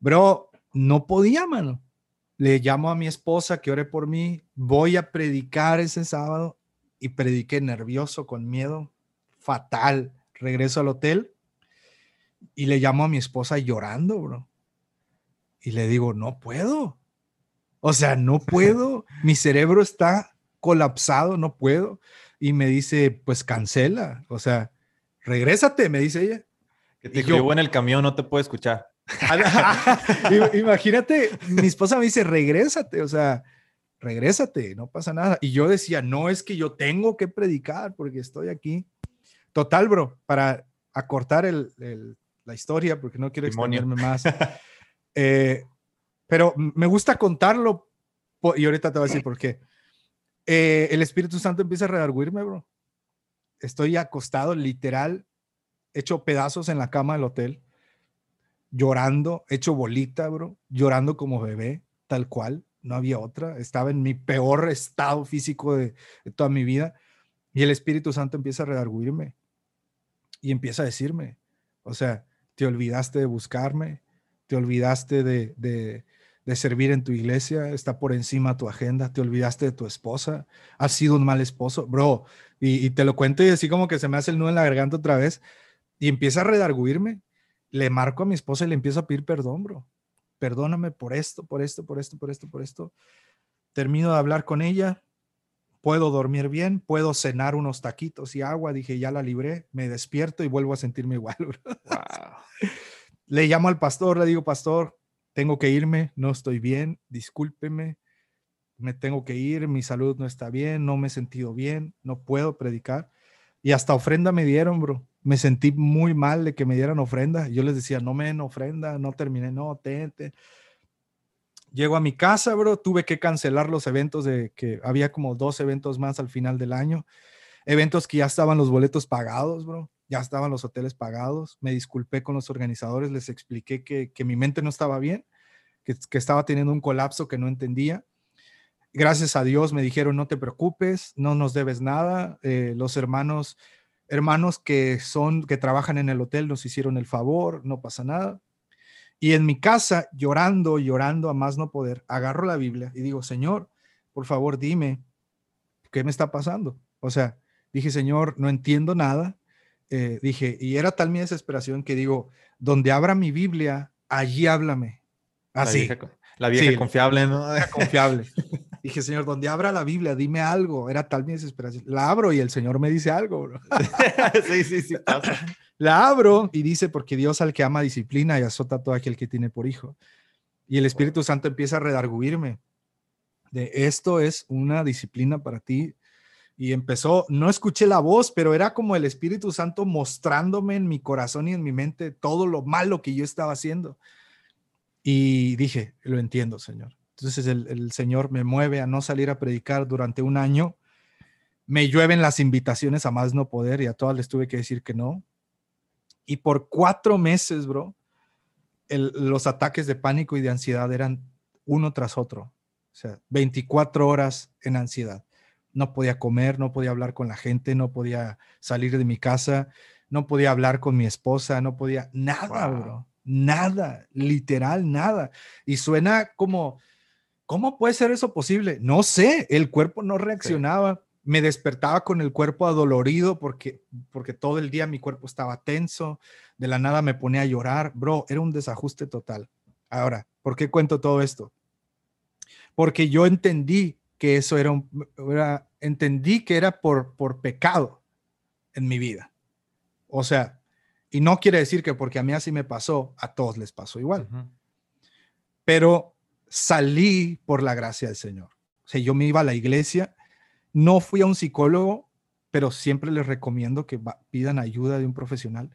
Bro, no podía, mano. Le llamo a mi esposa que ore por mí, voy a predicar ese sábado y prediqué nervioso, con miedo, fatal. Regreso al hotel y le llamo a mi esposa llorando, bro y le digo, no puedo. O sea, no puedo. Mi cerebro está colapsado, no puedo. Y me dice, pues cancela. O sea, regrésate, me dice ella. Que te yo, en el camión, no te puedo escuchar. Imagínate, mi esposa me dice, regrésate, o sea, regrésate, no pasa nada. Y yo decía, no, es que yo tengo que predicar porque estoy aquí. Total, bro, para acortar el, la historia, porque no quiero extenderme más. Eh, pero me gusta contarlo y ahorita te voy a decir por qué. Eh, el Espíritu Santo empieza a redarguirme, bro. Estoy acostado, literal, hecho pedazos en la cama del hotel. llorando, hecho bolita, bro, llorando como bebé, tal cual, no había otra, estaba en mi peor estado físico de, toda mi vida y el Espíritu Santo empieza a redarguirme y empieza a decirme, o sea, te olvidaste de buscarme, te olvidaste de, de, servir en tu iglesia, está por encima tu agenda, te olvidaste de tu esposa, has sido un mal esposo, bro, y, te lo cuento y así como que se me hace el nudo en la garganta otra vez y empieza a redarguirme le marco a mi esposa y le empiezo a pedir perdón, bro. Perdóname por esto, por esto, por esto, por esto, por esto. Termino de hablar con ella, puedo dormir bien, puedo cenar unos taquitos y agua. Dije, ya la libré, me despierto y vuelvo a sentirme igual. Bro. Le llamo al pastor, le digo, pastor, tengo que irme, no estoy bien, discúlpeme, me tengo que ir, mi salud no está bien, no me he sentido bien, no puedo predicar. Y hasta ofrenda me dieron, bro me sentí muy mal de que me dieran ofrenda. Yo les decía, no me den ofrenda, no terminé, no, tente. Llego a mi casa, bro, tuve que cancelar los eventos de que había como dos eventos más al final del año. Eventos que ya estaban los boletos pagados, bro, ya estaban los hoteles pagados. Me disculpé con los organizadores, les expliqué que, que mi mente no estaba bien, que, que estaba teniendo un colapso que no entendía gracias a Dios me dijeron, no te preocupes, no nos debes nada. Eh, los hermanos hermanos que son, que trabajan en el hotel nos hicieron el favor, no pasa nada. Y en mi casa, llorando, llorando a más no poder, agarro la Biblia y digo, Señor, por favor, dime, ¿qué me está pasando? O sea, dije, Señor, no entiendo nada. Eh, dije, y era tal mi desesperación que digo, donde abra mi Biblia, allí háblame. Así. La vieja, confiable, ¿no? confiable. Dije, Señor, donde abra la Biblia, dime algo. Era tal mi desesperación. La abro y el Señor me dice algo, sí, sí, sí, La abro y dice, porque Dios al que ama disciplina y azota a todo aquel que tiene por hijo. Y el Espíritu Santo empieza a redarguirme de esto es una disciplina para ti. Y empezó, no escuché la voz, pero era como el Espíritu Santo mostrándome en mi corazón y en mi mente todo lo malo que yo estaba haciendo. Y dije, lo entiendo, Señor. Entonces el, Señor me mueve a no salir a predicar durante un año. Me llueven las invitaciones a más no poder y a todas les tuve que decir que no. Y por cuatro meses, bro, los ataques de pánico y de ansiedad eran uno tras otro. O sea, 24 horas en ansiedad. No podía comer, no podía hablar con la gente, no podía salir de mi casa, no podía hablar con mi esposa, no podía nada, bro. Nada, literal, nada. Y suena como, ¿Cómo puede ser eso posible? No sé, el cuerpo no reaccionaba. Me despertaba con el cuerpo adolorido porque, porque todo el día mi cuerpo estaba tenso. De la nada me ponía a llorar. Bro, era un desajuste total. Ahora, ¿por qué cuento todo esto? Porque yo entendí que eso era, un, entendí que era por, por pecado en mi vida. O sea, y no quiere decir que porque a mí así me pasó, a todos les pasó igual. Pero salí por la gracia del Señor. O sea, yo me iba a la iglesia, no fui a un psicólogo, pero siempre les recomiendo que pidan ayuda de un profesional.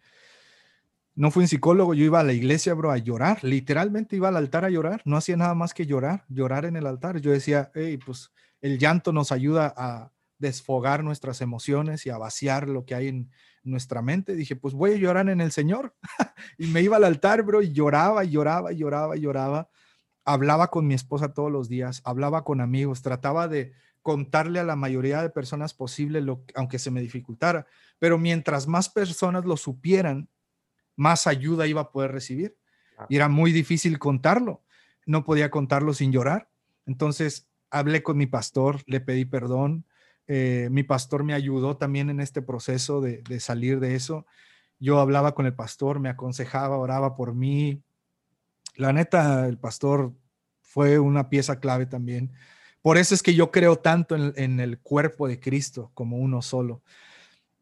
No fui un psicólogo, yo iba a la iglesia, bro, a llorar. Literalmente iba al altar a llorar. No hacía nada más que llorar, llorar en el altar. Yo decía, hey, pues el llanto nos ayuda a desfogar nuestras emociones y a vaciar lo que hay en nuestra mente. Dije, pues voy a llorar en el Señor. y me iba al altar, bro, y lloraba, lloraba, lloraba, lloraba hablaba con mi esposa todos los días, hablaba con amigos, trataba de contarle a la mayoría de personas posible, lo, aunque se me dificultara, pero mientras más personas lo supieran, más ayuda iba a poder recibir. Y era muy difícil contarlo, no podía contarlo sin llorar. Entonces hablé con mi pastor, le pedí perdón, eh, mi pastor me ayudó también en este proceso de, salir de eso. Yo hablaba con el pastor, me aconsejaba, oraba por mí, la neta, el pastor fue una pieza clave también. Por eso es que yo creo tanto en, el cuerpo de Cristo como uno solo.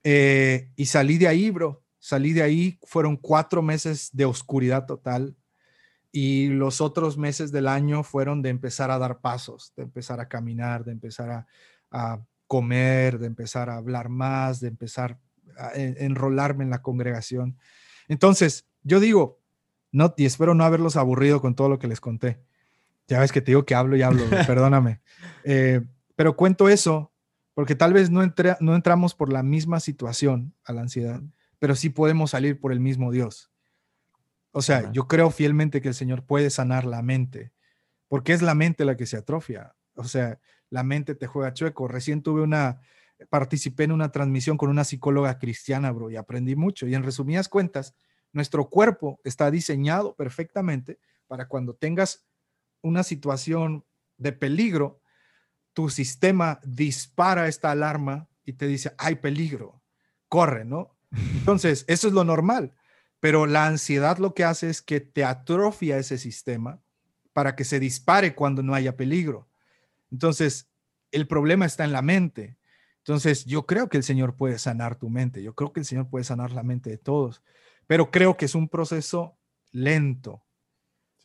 Eh, y salí de ahí, bro. Salí de ahí. Fueron cuatro meses de oscuridad total. Y los otros meses del año fueron de empezar a dar pasos, de empezar a caminar, de empezar a, comer, de empezar a hablar más, de empezar a enrolarme en la congregación. Entonces, yo digo, no, y espero no haberlos aburrido con todo lo que les conté. Ya ves que te digo que hablo y hablo, perdóname. Eh, pero cuento eso porque tal vez no, no entramos por la misma situación a la ansiedad, pero sí podemos salir por el mismo Dios. O sea, yo creo fielmente que el Señor puede sanar la mente, porque es la mente la que se atrofia. O sea, la mente te juega chueco. Recién tuve una, participé en una transmisión con una psicóloga cristiana, bro, y aprendí mucho. Y en resumidas cuentas, nuestro cuerpo está diseñado perfectamente para cuando tengas una situación de peligro, tu sistema dispara esta alarma y te dice, hay peligro, corre, ¿no? Entonces, eso es lo normal, pero la ansiedad lo que hace es que te atrofia ese sistema para que se dispare cuando no haya peligro. Entonces, el problema está en la mente. Entonces, yo creo que el Señor puede sanar tu mente, yo creo que el Señor puede sanar la mente de todos, pero creo que es un proceso lento,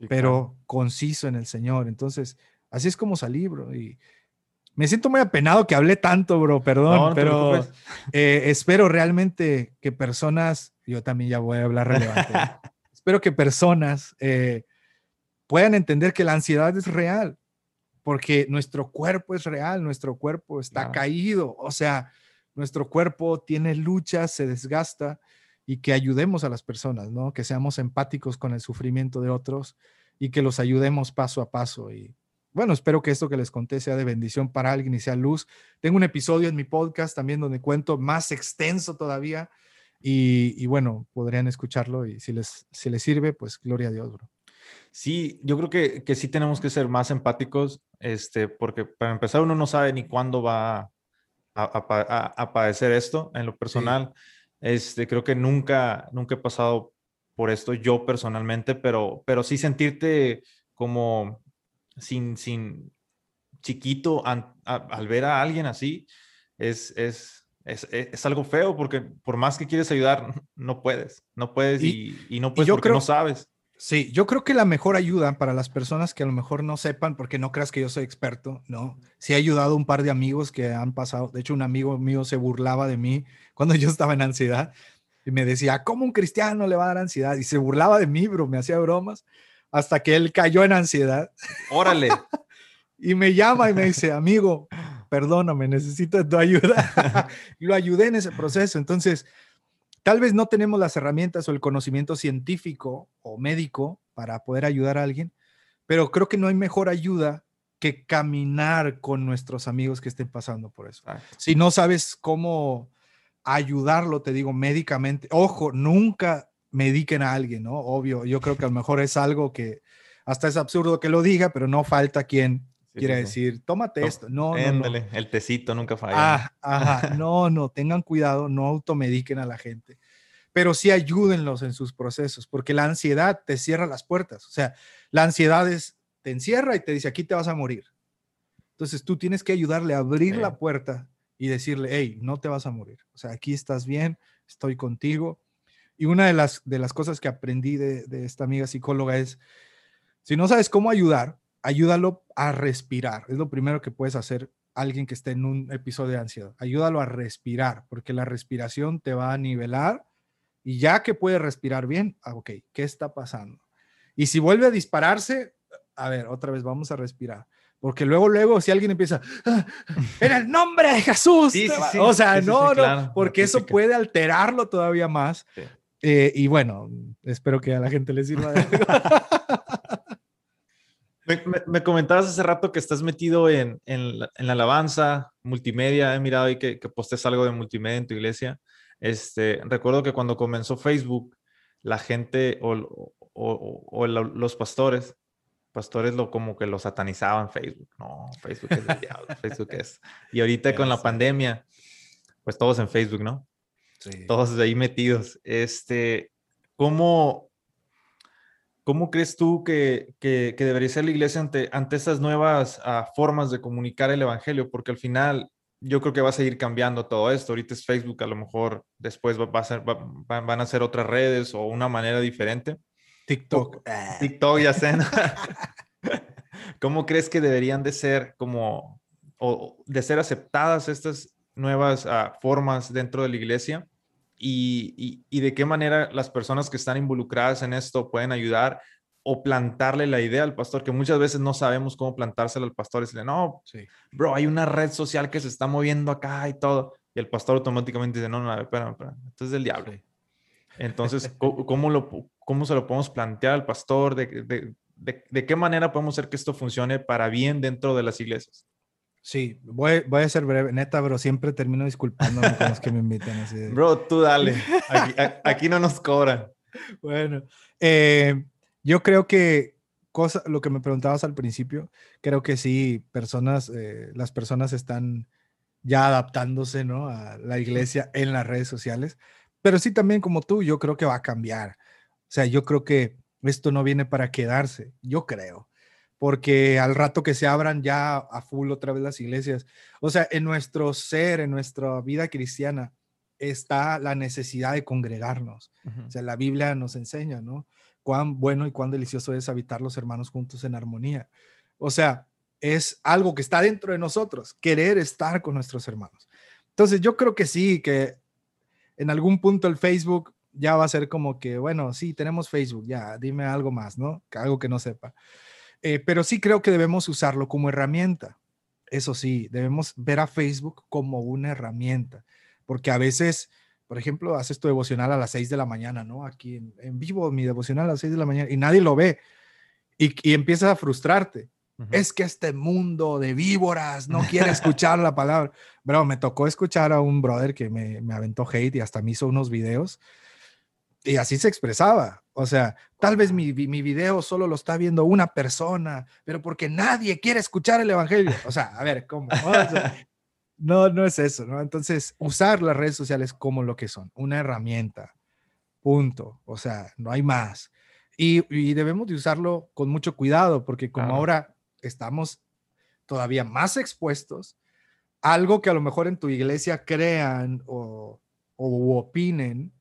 pero conciso en el Señor. Entonces, así es como salí, bro. Y me siento muy apenado que hablé tanto, bro, perdón, pero eh, espero realmente que personas, yo también ya voy a hablar relevante, espero que personas eh, puedan entender que la ansiedad es real porque nuestro cuerpo es real, nuestro cuerpo está caído, o sea, nuestro cuerpo tiene luchas, se desgasta y que ayudemos a las personas, ¿no? Que seamos empáticos con el sufrimiento de otros y que los ayudemos paso a paso. Y bueno, espero que esto que les conté sea de bendición para alguien y sea luz. Tengo un episodio en mi podcast también donde cuento más extenso todavía y, bueno, podrían escucharlo y si les, si les sirve, pues gloria a Dios, bro. Sí, yo creo que, que sí tenemos que ser más empáticos, este, porque para empezar uno no sabe ni cuándo va a, a, padecer esto en lo personal. Este, creo que nunca, nunca he pasado por esto yo personalmente, pero, pero sí sentirte como sin, sin chiquito al ver a alguien así es, es, es, es, algo feo porque por más que quieres ayudar, no puedes, no puedes y, y, no puedes porque no sabes. Sí, yo creo que la mejor ayuda para las personas que a lo mejor no sepan, porque no creas que yo soy experto, ¿no? Sí he ayudado a un par de amigos que han pasado, de hecho un amigo mío se burlaba de mí cuando yo estaba en ansiedad y me decía, ¿cómo un cristiano le va a dar ansiedad? Y se burlaba de mí, bro, me hacía bromas, hasta que él cayó en ansiedad. Órale. y me llama y me dice, amigo, perdóname, necesito tu ayuda. lo ayudé en ese proceso. Entonces, Tal vez no tenemos las herramientas o el conocimiento científico o médico para poder ayudar a alguien, pero creo que no hay mejor ayuda que caminar con nuestros amigos que estén pasando por eso. Si no sabes cómo ayudarlo, te digo, médicamente, ojo, nunca mediquen a alguien, ¿no? Obvio, yo creo que a lo mejor es algo que hasta es absurdo que lo diga, pero no falta quien quiera decir, tómate esto. No, no, el tecito nunca falla. Ah, ajá, no, no, tengan cuidado, no automediquen a la gente, pero sí ayúdenlos en sus procesos, porque la ansiedad te cierra las puertas. O sea, la ansiedad es, te encierra y te dice, aquí te vas a morir. Entonces tú tienes que ayudarle a abrir la puerta y decirle, hey, no te vas a morir. O sea, aquí estás bien, estoy contigo. Y una de las, de las cosas que aprendí de, de esta amiga psicóloga es, si no sabes cómo ayudar, ayúdalo a respirar. Es lo primero que puedes hacer alguien que esté en un episodio de ansiedad. Ayúdalo a respirar, porque la respiración te va a nivelar y ya que puede respirar bien, ah, ok, ¿qué está pasando? Y si vuelve a dispararse, a ver, otra vez vamos a respirar. Porque luego, luego, si alguien empieza, ah, en el nombre de Jesús, o sea, no, no, porque eso puede alterarlo todavía más. Eh, y bueno, espero que a la gente le sirva. Me, comentabas hace rato que estás metido en, en, la, alabanza, multimedia. He mirado ahí que, que postes algo de multimedia en tu iglesia. Este, recuerdo que cuando comenzó Facebook, la gente o, o, o los pastores, pastores lo como que lo satanizaban Facebook. No, Facebook es el diablo, Facebook es. Y ahorita con la pandemia, pues todos en Facebook, ¿no? Sí. Todos ahí metidos. Este, ¿cómo, ¿Cómo crees tú que, que, debería ser la iglesia ante, ante estas nuevas ah, formas de comunicar el Evangelio? Porque al final yo creo que va a seguir cambiando todo esto. Ahorita es Facebook, a lo mejor después va, a ser, van a ser otras redes o una manera diferente. TikTok. TikTok, ya sé. ¿Cómo crees que deberían de ser como, o de ser aceptadas estas nuevas ah, formas dentro de la iglesia? Y, de qué manera las personas que están involucradas en esto pueden ayudar o plantarle la idea al pastor, que muchas veces no sabemos cómo plantársela al pastor y decirle, no, sí. bro, hay una red social que se está moviendo acá y todo. Y el pastor automáticamente dice, no, no, espera, espera, esto es del diablo. Entonces, ¿cómo, lo, cómo se lo podemos plantear al pastor, de, de, qué manera podemos hacer que esto funcione para bien dentro de las iglesias. Sí, voy, voy a ser breve, neta, bro, siempre termino disculpándome con los que me invitan. Bro, tú dale, aquí, no nos cobran. Bueno, eh, yo creo que cosa, lo que me preguntabas al principio, creo que sí, personas, eh, las personas están ya adaptándose, ¿no? A la iglesia en las redes sociales, pero sí también como tú, yo creo que va a cambiar. O sea, yo creo que esto no viene para quedarse, yo creo, porque al rato que se abran ya a full otra vez las iglesias, o sea, en nuestro ser, en nuestra vida cristiana, está la necesidad de congregarnos. O sea, la Biblia nos enseña, ¿no? Cuán bueno y cuán delicioso es habitar los hermanos juntos en armonía. O sea, es algo que está dentro de nosotros, querer estar con nuestros hermanos. Entonces, yo creo que sí, que en algún punto el Facebook ya va a ser como que, bueno, sí, tenemos Facebook, ya, dime algo más, ¿no? Algo que no sepa. Eh, pero sí creo que debemos usarlo como herramienta. Eso sí, debemos ver a Facebook como una herramienta, porque a veces, por ejemplo, haces tu devocional a las 6 de la mañana, ¿no? Aquí en, vivo, mi devocional a las 6 de la mañana, y nadie lo ve, y, y empiezas a frustrarte. Es que este mundo de víboras no quiere escuchar la palabra. Bro, me tocó escuchar a un brother que me, me aventó hate y hasta me hizo unos videos y así se expresaba. O sea, tal vez mi, mi, video solo lo está viendo una persona, pero porque nadie quiere escuchar el Evangelio. O sea, a ver, ¿cómo? no, no es eso, ¿no? Entonces, usar las redes sociales como lo que son, una herramienta. Punto. O sea, no hay más. Y, y debemos de usarlo con mucho cuidado, porque como ahora estamos todavía más expuestos, algo que a lo mejor en tu iglesia crean o, o opinen,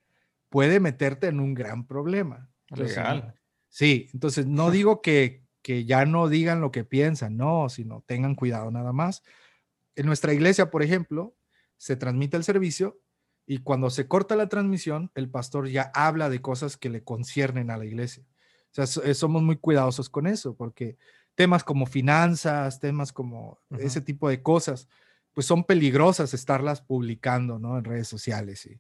puede meterte en un gran problema. Legal. Sí, entonces no digo que, que ya no digan lo que piensan, no, sino tengan cuidado nada más. En nuestra iglesia, por ejemplo, se transmite el servicio y cuando se corta la transmisión, el pastor ya habla de cosas que le conciernen a la iglesia. O sea, somos muy cuidadosos con eso, porque temas como finanzas, temas como ese tipo de cosas, pues son peligrosas estarlas publicando, ¿no? En redes sociales y,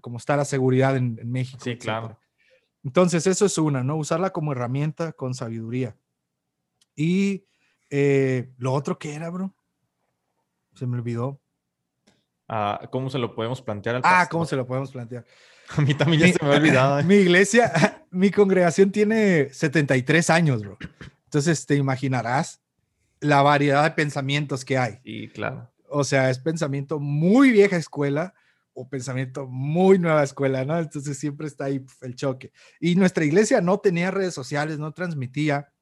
como está la seguridad en, México. Sí, claro. Entonces, eso es una, ¿no? Usarla como herramienta con sabiduría. Y eh, lo otro que era, bro, se me olvidó. Ah, ¿Cómo se lo podemos plantear al Ah, ¿cómo se lo podemos plantear? A mí también ya se me ha olvidado. ¿eh? Mi iglesia, mi congregación tiene 73 años, bro. Entonces, te imaginarás la variedad de pensamientos que hay. Sí, claro. O sea, es pensamiento muy vieja escuela o pensamiento muy nueva escuela, ¿no? Entonces siempre está ahí el choque. Y nuestra iglesia no tenía redes sociales, no transmitía.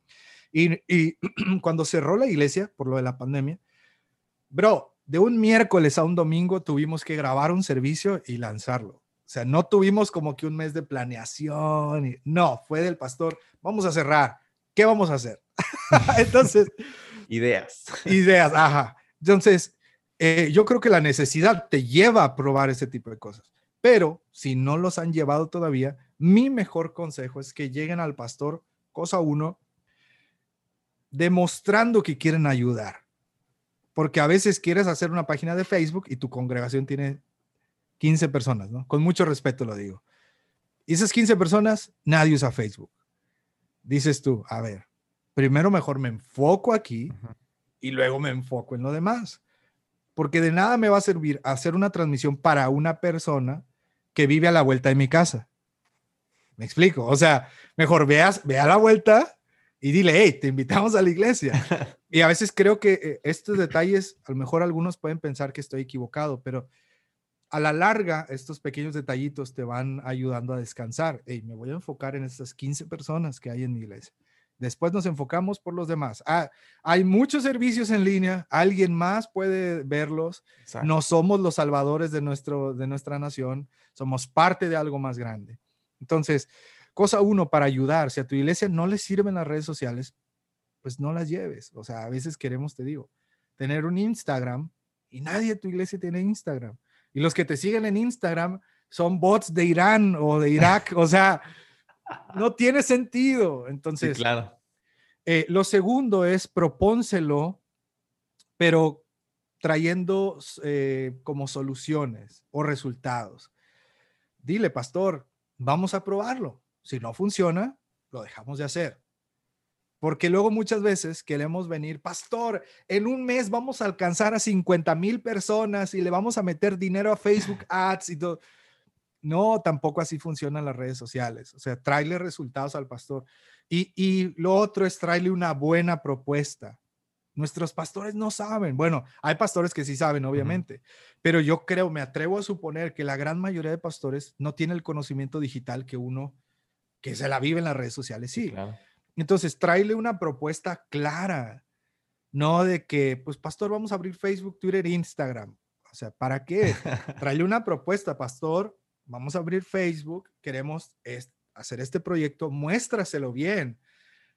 Y, y cuando cerró la iglesia por lo de la pandemia, bro, de un miércoles a un domingo tuvimos que grabar un servicio y lanzarlo. O sea, no tuvimos como que un mes de planeación. No, fue del pastor, vamos a cerrar. ¿Qué vamos a hacer? Entonces... Ideas. Ideas, ajá. Entonces, eh, yo creo que la necesidad te lleva a probar ese tipo de cosas. Pero si no los han llevado todavía, mi mejor consejo es que lleguen al pastor, cosa uno, demostrando que quieren ayudar. Porque a veces quieres hacer una página de Facebook y tu congregación tiene 15 personas, ¿no? Con mucho respeto lo digo. Y esas 15 personas, nadie usa Facebook. Dices tú, a ver, primero mejor me enfoco aquí y luego me enfoco en lo demás porque de nada me va a servir hacer una transmisión para una persona que vive a la vuelta de mi casa. Me explico, o sea, mejor veas, ve a la vuelta y dile, hey, te invitamos a la iglesia. y a veces creo que eh, estos detalles, a lo mejor algunos pueden pensar que estoy equivocado, pero a la larga, estos pequeños detallitos te van ayudando a descansar. Hey, me voy a enfocar en estas 15 personas que hay en mi iglesia. Después nos enfocamos por los demás. Ah, hay muchos servicios en línea, alguien más puede verlos. No somos los salvadores de, nuestro, de nuestra nación, somos parte de algo más grande. Entonces, cosa uno, para ayudar, si a tu iglesia no le sirven las redes sociales, pues no las lleves. O sea, a veces queremos, te digo, tener un Instagram y nadie de tu iglesia tiene Instagram. Y los que te siguen en Instagram son bots de Irán o de Irak. o sea, no tiene sentido. Entonces, claro. Eh, lo segundo es propónselo, pero trayendo eh, como soluciones o resultados. Dile, pastor, vamos a probarlo. Si no funciona, lo dejamos de hacer. Porque luego muchas veces queremos venir, pastor, en un mes vamos a alcanzar a 50 mil personas y le vamos a meter dinero a Facebook Ads y todo. No, tampoco así funcionan las redes sociales. O sea, tráele resultados al pastor. Y, y lo otro es traerle una buena propuesta. Nuestros pastores no saben. Bueno, hay pastores que sí saben, obviamente, pero yo creo, me atrevo a suponer que la gran mayoría de pastores no tiene el conocimiento digital que uno, que se la vive en las redes sociales, sí. Entonces, tráele una propuesta clara, no de que, pues, pastor, vamos a abrir Facebook, Twitter, Instagram. O sea, ¿para qué? Tráele una propuesta, pastor, vamos a abrir Facebook, queremos hacer este proyecto, muéstraselo bien.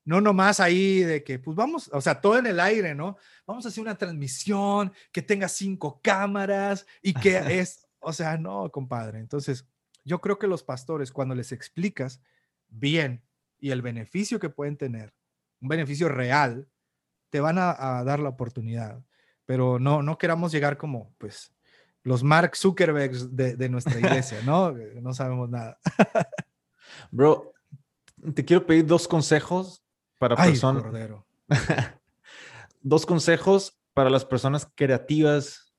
No nomás ahí de que, pues vamos, o sea, todo en el aire, ¿no? Vamos a hacer una transmisión que tenga cinco cámaras y que es, o sea, no, compadre. Entonces, yo creo que los pastores, cuando les explicas bien y el beneficio que pueden tener, un beneficio real, te van a, dar la oportunidad. Pero no, no queramos llegar como, pues, los Mark Zuckerbergs de, nuestra iglesia, ¿no? No sabemos nada. Bro, te quiero pedir dos consejos para personas. dos consejos para las personas creativas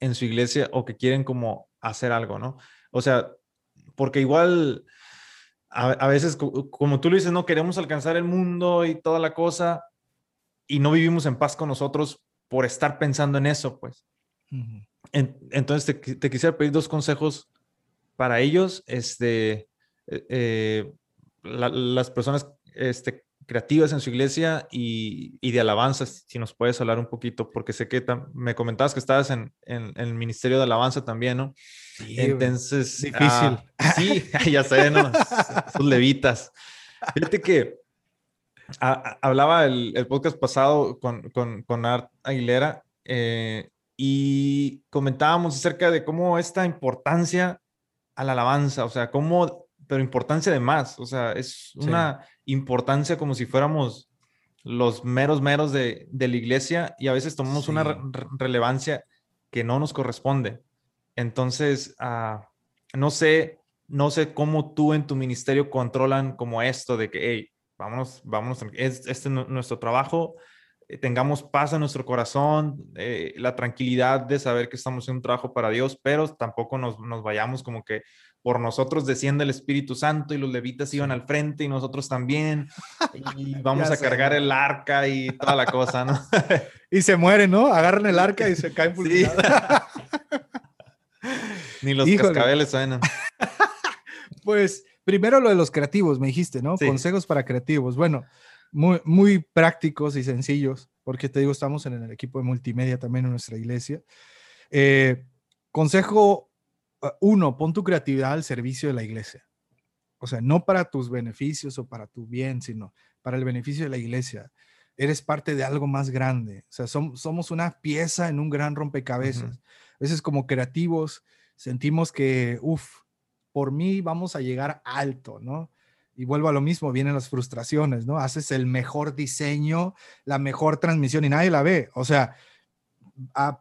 en su iglesia o que quieren como hacer algo, ¿no? O sea, porque igual a, veces, como tú lo dices, no queremos alcanzar el mundo y toda la cosa y no vivimos en paz con nosotros por estar pensando en eso, pues. Entonces, te, quisiera pedir dos consejos para ellos, este, eh, eh, las personas este, creativas en su iglesia y, de alabanza, si nos puedes hablar un poquito, porque sé que me comentabas que estabas en, el Ministerio de Alabanza también, ¿no? Sí, Entonces... Difícil. Ah, sí, ya sé, ¿no? Sus levitas. Fíjate que hablaba el, podcast pasado con, con, Art Aguilera eh, y comentábamos acerca de cómo esta importancia a la alabanza, o sea, cómo, pero importancia de más, o sea, es una importancia como si fuéramos los meros meros de, la iglesia y a veces tomamos una relevancia que no nos corresponde. Entonces, ah, no sé, no sé cómo tú en tu ministerio controlan como esto de que, hey, vámonos, vámonos, este es nuestro trabajo, tengamos paz en nuestro corazón, eh, la tranquilidad de saber que estamos en un trabajo para Dios, pero tampoco nos, nos vayamos como que por nosotros desciende el Espíritu Santo y los levitas iban al frente y nosotros también, y vamos a cargar el arca y toda la cosa, ¿no? y se mueren, ¿no? Agarran el arca y se caen sí. Ni los cascabeles suenan. pues primero lo de los creativos, me dijiste, ¿no? Consejos para creativos. Bueno, muy, muy prácticos y sencillos, porque te digo, estamos en el equipo de multimedia también en nuestra iglesia. Eh, consejo ah, uno, pon tu creatividad al servicio de la iglesia. O sea, no para tus beneficios o para tu bien, sino para el beneficio de la iglesia. Eres parte de algo más grande. O sea, somos una pieza en un gran rompecabezas. A veces como creativos sentimos que, uff, por mí vamos a llegar alto, ¿no? Y vuelvo a lo mismo, vienen las frustraciones, ¿no? Haces el mejor diseño, la mejor transmisión y nadie la ve. O sea,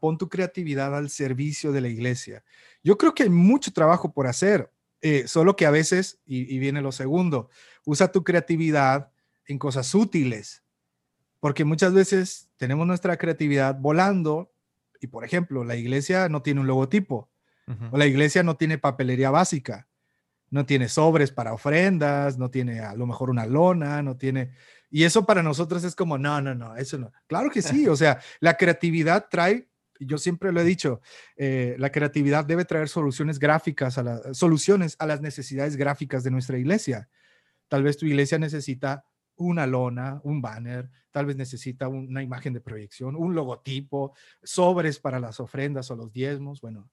pon tu creatividad al servicio de la iglesia. Yo creo que hay mucho trabajo por hacer, eh, solo que a veces, y, viene lo segundo, usa tu creatividad en cosas útiles, porque muchas veces tenemos nuestra creatividad volando y, por ejemplo, la iglesia no tiene un logotipo o la iglesia no tiene papelería básica no tiene sobres para ofrendas, no tiene a lo mejor una lona, no tiene... Y eso para nosotros es como, no, no, no, eso no. Claro que sí, o sea, la creatividad trae, yo siempre lo he dicho, eh, la creatividad debe traer soluciones gráficas, a las soluciones a las necesidades gráficas de nuestra iglesia. Tal vez tu iglesia necesita una lona, un banner, tal vez necesita una imagen de proyección, un logotipo, sobres para las ofrendas o los diezmos, bueno,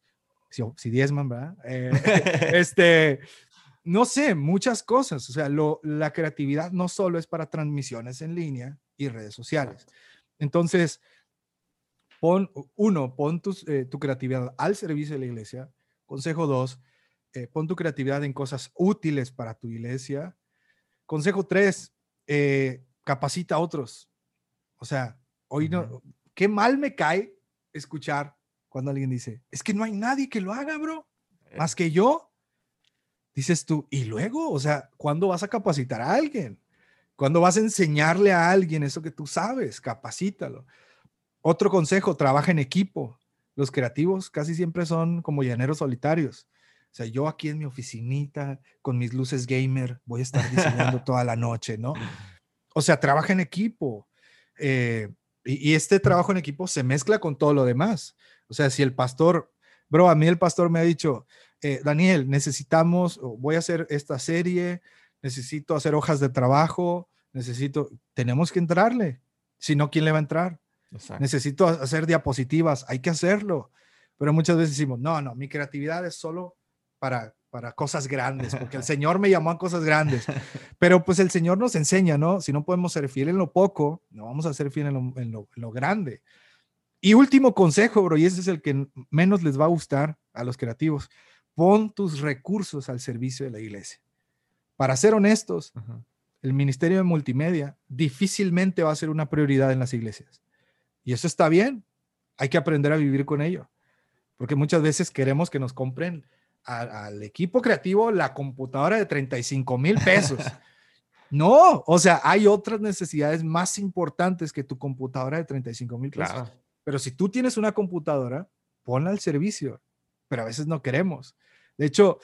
si, diezman, ¿verdad? Eh, este, no sé, muchas cosas. O sea, la creatividad no solo es para transmisiones en línea y redes sociales. Entonces, pon, uno, pon eh, tu creatividad al servicio de la iglesia. Consejo dos, eh, pon tu creatividad en cosas útiles para tu iglesia. Consejo tres, capacita a otros. O sea, hoy no, qué mal me cae escuchar cuando alguien dice, es que no hay nadie que lo haga, bro, más que yo. dices tú, y luego, o sea, ¿cuándo vas a capacitar a alguien? ¿Cuándo vas a enseñarle a alguien eso que tú sabes? Capacítalo. Otro consejo, trabaja en equipo. Los creativos casi siempre son como llaneros solitarios. O sea, yo aquí en mi oficinita, con mis luces gamer, voy a estar diseñando toda la noche, ¿no? O sea, trabaja en equipo. Eh, y, este trabajo en equipo se mezcla con todo lo demás. O sea, si el pastor, bro, a mí el pastor me ha dicho, eh, Daniel, necesitamos, voy a hacer esta serie, necesito hacer hojas de trabajo, necesito, tenemos que entrarle. Si no, ¿quién le va a entrar? Necesito hacer diapositivas, hay que hacerlo. Pero muchas veces decimos, no, no, mi creatividad es solo para, para cosas grandes, porque el Señor me llamó a cosas grandes. Pero pues el Señor nos enseña, ¿no? Si no podemos ser fieles en lo poco, no vamos a ser fieles en lo, grande. Y último consejo, bro, y ese es el que menos les va a gustar a los creativos. Pon tus recursos al servicio de la iglesia. Para ser honestos, el ministerio de multimedia difícilmente va a ser una prioridad en las iglesias. Y eso está bien. Hay que aprender a vivir con ello. Porque muchas veces queremos que nos compren al equipo creativo la computadora de 35 mil pesos. No, o sea, hay otras necesidades más importantes que tu computadora de 35 mil pesos. Pero si tú tienes una computadora, ponla al servicio. Pero a veces no queremos. De hecho,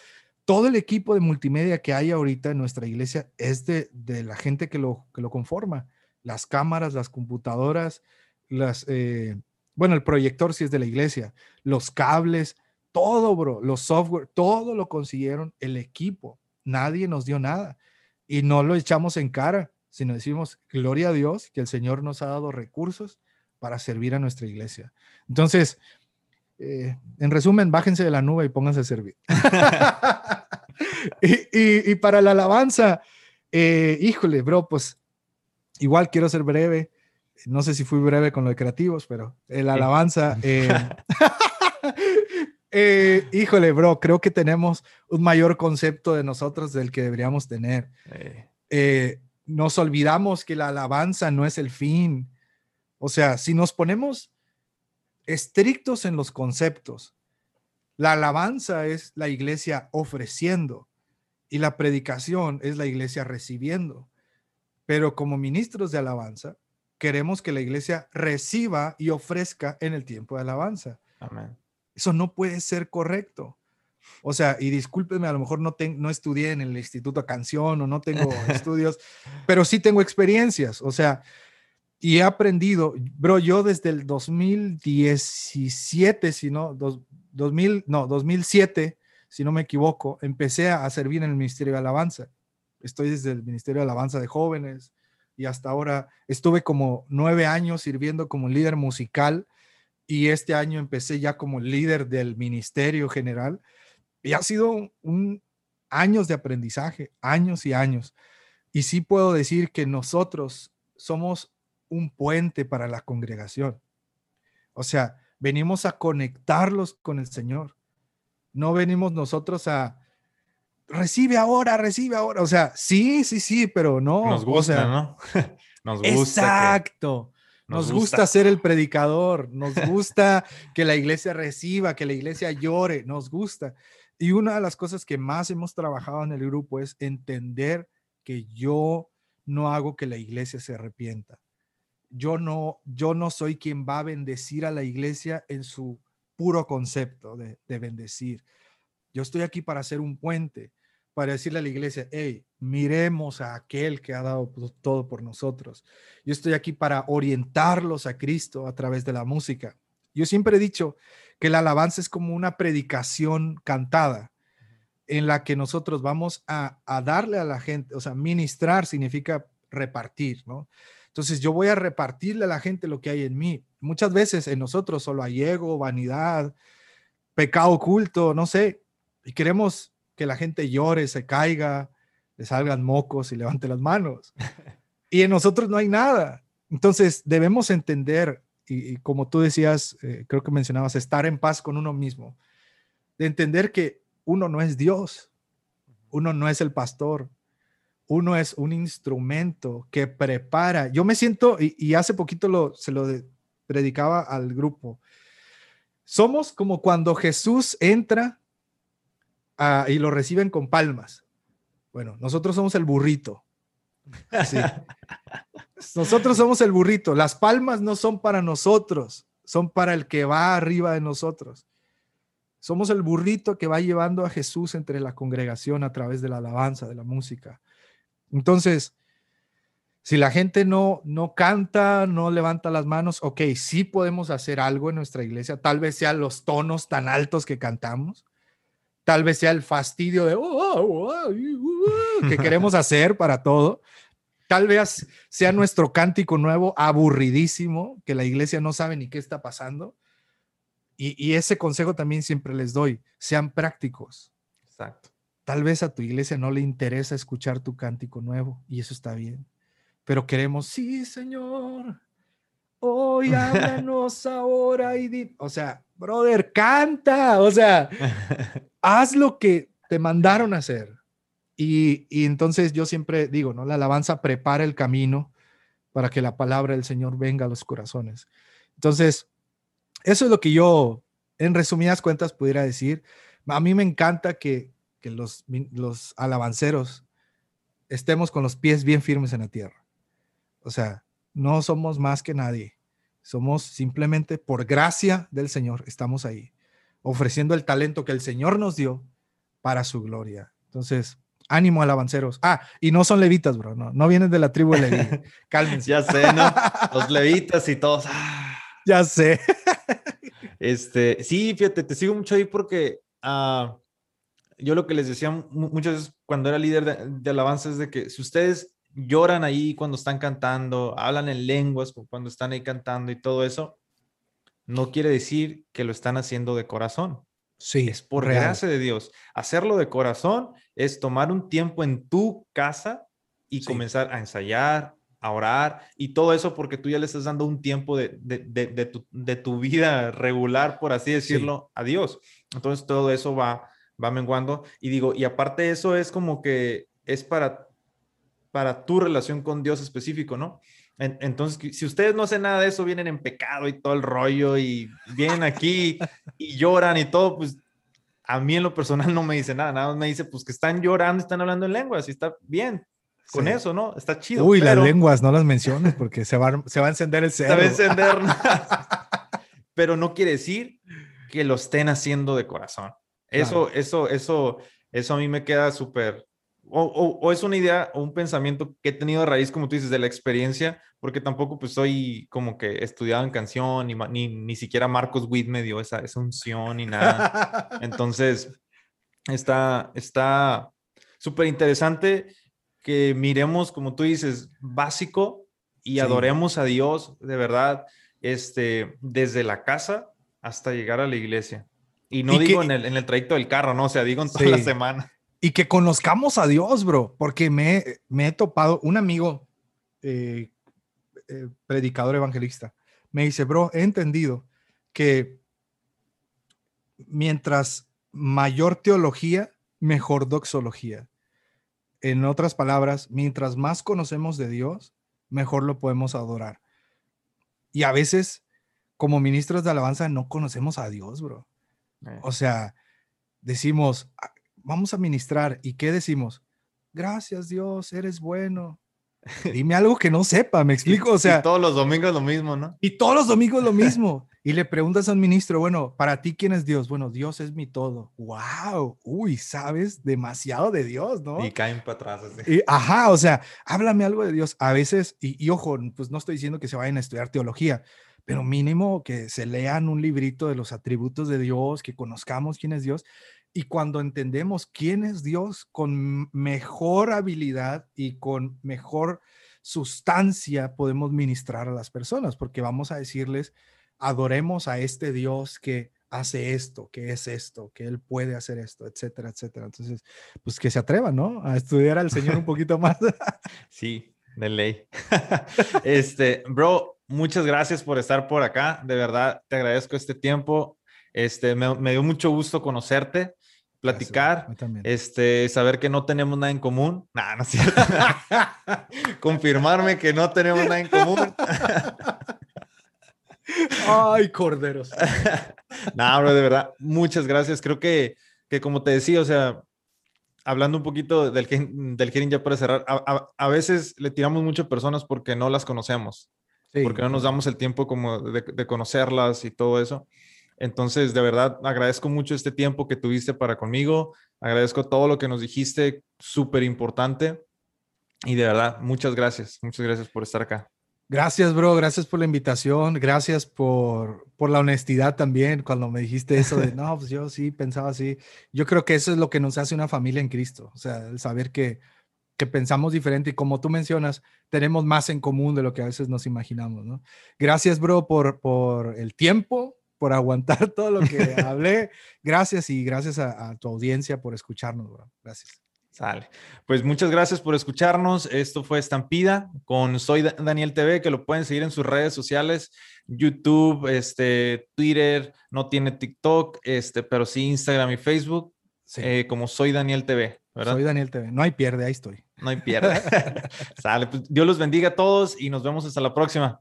todo el equipo de multimedia que hay ahorita en nuestra iglesia es de, la gente que lo, que lo conforma. Las cámaras, las computadoras, las, eh, bueno, el proyector si es de la iglesia, los cables, todo, bro, los software, todo lo consiguieron el equipo. Nadie nos dio nada y no lo echamos en cara, sino decimos, gloria a Dios que el Señor nos ha dado recursos para servir a nuestra iglesia. Entonces, eh, en resumen, bájense de la nube y pónganse a servir. y, para la alabanza, eh, híjole, bro, pues igual quiero ser breve. No sé si fui breve con lo de creativos, pero la alabanza. Eh, Eh, híjole, bro, creo que tenemos un mayor concepto de nosotros del que deberíamos tener. Eh, nos olvidamos que la alabanza no es el fin. O sea, si nos ponemos estrictos en los conceptos, la alabanza es la iglesia ofreciendo y la predicación es la iglesia recibiendo. Pero como ministros de alabanza, queremos que la iglesia reciba y ofrezca en el tiempo de alabanza. Amén. Eso no puede ser correcto. O sea, y discúlpeme, a lo mejor no, no estudié en el Instituto Canción o no tengo estudios, pero sí tengo experiencias. O sea, y he aprendido, bro, yo desde el 2017, si no, 2000, no, 2007, si no me equivoco, empecé a servir en el Ministerio de Alabanza. Estoy desde el Ministerio de Alabanza de Jóvenes y hasta ahora estuve como nueve años sirviendo como líder musical y este año empecé ya como líder del ministerio general y ha sido un, años de aprendizaje, años y años. Y sí puedo decir que nosotros somos un puente para la congregación. O sea, venimos a conectarlos con el Señor. No venimos nosotros a recibe ahora, recibe ahora. O sea, sí, sí, sí, pero no. Nos gusta, ¿no? Nos gusta. Exacto. Nos, gusta. ser el predicador, nos gusta que la iglesia reciba, que la iglesia llore, nos gusta. Y una de las cosas que más hemos trabajado en el grupo es entender que yo no hago que la iglesia se arrepienta. Yo no, yo no soy quien va a bendecir a la iglesia en su puro concepto de, de bendecir. Yo estoy aquí para hacer un puente para decirle a la iglesia, hey, miremos a aquel que ha dado todo por nosotros. Yo estoy aquí para orientarlos a Cristo a través de la música. Yo siempre he dicho que la alabanza es como una predicación cantada en la que nosotros vamos a, a darle a la gente, o sea, ministrar significa repartir, ¿no? Entonces yo voy a repartirle a la gente lo que hay en mí. Muchas veces en nosotros solo hay ego, vanidad, pecado oculto, no sé, y queremos que la gente llore, se caiga, le salgan mocos y levante las manos. Y en nosotros no hay nada. Entonces debemos entender, y, como tú decías, eh, creo que mencionabas, estar en paz con uno mismo, de entender que uno no es Dios, uno no es el pastor, uno es un instrumento que prepara. Yo me siento, y, hace poquito lo, se lo predicaba al grupo, somos como cuando Jesús entra ah, y lo reciben con palmas. Bueno, nosotros somos el burrito. Sí. Nosotros somos el burrito. Las palmas no son para nosotros, son para el que va arriba de nosotros. Somos el burrito que va llevando a Jesús entre la congregación a través de la alabanza, de la música. Entonces, si la gente no, no canta, no levanta las manos, ok, sí podemos hacer algo en nuestra iglesia. Tal vez sean los tonos tan altos que cantamos. Tal vez sea el fastidio de oh, oh, oh, que queremos hacer para todo. Tal vez sea nuestro cántico nuevo aburridísimo, que la iglesia no sabe ni qué está pasando. Y, ese consejo también siempre les doy, sean prácticos. Exacto. Tal vez a tu iglesia no le interesa escuchar tu cántico nuevo y eso está bien. Pero queremos, sí, Señor, hoy háblanos ahora y di, o sea, brother, canta, o sea, haz lo que te mandaron a hacer. Y, y, entonces yo siempre digo, ¿no? La alabanza prepara el camino para que la palabra del Señor venga a los corazones. Entonces, eso es lo que yo, en resumidas cuentas, pudiera decir. A mí me encanta que, los, los alabanceros estemos con los pies bien firmes en la tierra. O sea, no somos más que nadie. Somos simplemente por gracia del Señor, estamos ahí, ofreciendo el talento que el Señor nos dio para su gloria. Entonces, ánimo alabanceros. Ah, y no son levitas, bro, no, no vienen de la tribu de Leví. Cálmense. ya sé, ¿no? Los levitas y todos. Ah. Ya sé. Este, sí, fíjate, te sigo mucho ahí porque uh, yo lo que les decía muchas veces cuando era líder de, de, alabanza es de que si ustedes lloran ahí cuando están cantando, hablan en lenguas cuando están ahí cantando y todo eso, no quiere decir que lo están haciendo de corazón. Sí, es por gracia de Dios. Hacerlo de corazón es tomar un tiempo en tu casa y comenzar a ensayar, a orar y todo eso porque tú ya le estás dando un tiempo de, de, tu, vida regular, por así decirlo, a Dios. Entonces todo eso va, va menguando y digo, y aparte eso es como que es para, para tu relación con Dios específico, ¿no? entonces, si ustedes no hacen nada de eso, vienen en pecado y todo el rollo y vienen aquí y lloran y todo, pues a mí en lo personal no me dice nada, nada más me dice pues que están llorando, están hablando en lenguas y está bien, con eso, ¿no? Está chido. Uy, las lenguas, no las menciones porque se va, se va a encender el cerebro. Se va a encender. pero no quiere decir que lo estén haciendo de corazón. Eso, eso, eso, eso a mí me queda súper. O, o, es una idea o un pensamiento que he tenido a raíz, como tú dices, de la experiencia, porque tampoco pues soy como que estudiado en canción, ni, ni, ni siquiera Marcos Witt me dio esa, esa unción ni nada. Entonces, está, está súper interesante que miremos, como tú dices, básico y adoremos a Dios de verdad, este, desde la casa hasta llegar a la iglesia. Y no digo en, el, en, el, trayecto del carro, no, o sea, digo en toda la semana. Y que conozcamos a Dios, bro, porque me, me he topado, un amigo, eh, eh, predicador evangelista, me dice, bro, he entendido que mientras mayor teología, mejor doxología. En otras palabras, mientras más conocemos de Dios, mejor lo podemos adorar. Y a veces, como ministros de alabanza, no conocemos a Dios, bro. Eh. O sea, decimos, ah, vamos a ministrar. ¿Y qué decimos? Gracias, Dios, eres bueno. Dime algo que no sepa, me explico. O sea, todos los domingos lo mismo, ¿no? Y todos los domingos lo mismo. Y le preguntas a un ministro, bueno, para ti, ¿quién es Dios? Bueno, Dios es mi todo. ¡Wow! Uy, sabes demasiado de Dios, ¿no? Y caen para atrás. Y, ajá, o sea, háblame algo de Dios. A veces, y, y, ojo, pues no estoy diciendo que se vayan a estudiar teología, pero mínimo que se lean un librito de los atributos de Dios, que conozcamos quién es Dios. Y cuando entendemos quién es Dios con mejor habilidad y con mejor sustancia, podemos ministrar a las personas, porque vamos a decirles, adoremos a este Dios que hace esto, que es esto, que Él puede hacer esto, etcétera, etcétera. Entonces, pues que se atrevan, ¿no? A estudiar al Señor un poquito más. Sí, de ley. Este, bro, muchas gracias por estar por acá. De verdad, te agradezco este tiempo. Este, me, me dio mucho gusto conocerte platicar, este, saber que no tenemos nada en común. Nah, no es cierto. Confirmarme que no tenemos nada en común. Ay, corderos. no, bro, de verdad, muchas gracias. Creo que que como te decía, o sea, hablando un poquito del, del ya para cerrar, a, veces le tiramos mucho a personas porque no las conocemos, porque no nos damos el tiempo como de, conocerlas y todo eso. Entonces, de verdad, agradezco mucho este tiempo que tuviste para conmigo, agradezco todo lo que nos dijiste, súper importante. Y de verdad, muchas gracias, muchas gracias por estar acá. Gracias, bro. Gracias por la invitación. Gracias por, por la honestidad también cuando me dijiste eso de, no, pues yo sí pensaba así. Yo creo que eso es lo que nos hace una familia en Cristo. O sea, el saber que, que pensamos diferente y como tú mencionas, tenemos más en común de lo que a veces nos imaginamos, ¿no? Gracias, bro, por, por el tiempo, por aguantar todo lo que hablé. Gracias y gracias a, a tu audiencia por escucharnos, bro. Gracias. Sale. Pues muchas gracias por escucharnos. Esto fue Estampida con Soy Daniel TV, que lo pueden seguir en sus redes sociales, YouTube, este, Twitter, no tiene TikTok, este, pero sí Instagram y Facebook, eh, como Soy Daniel TV, ¿verdad? Soy Daniel TV. No hay pierde, ahí estoy. No hay pierde. Sale. Pues Dios los bendiga a todos y nos vemos hasta la próxima.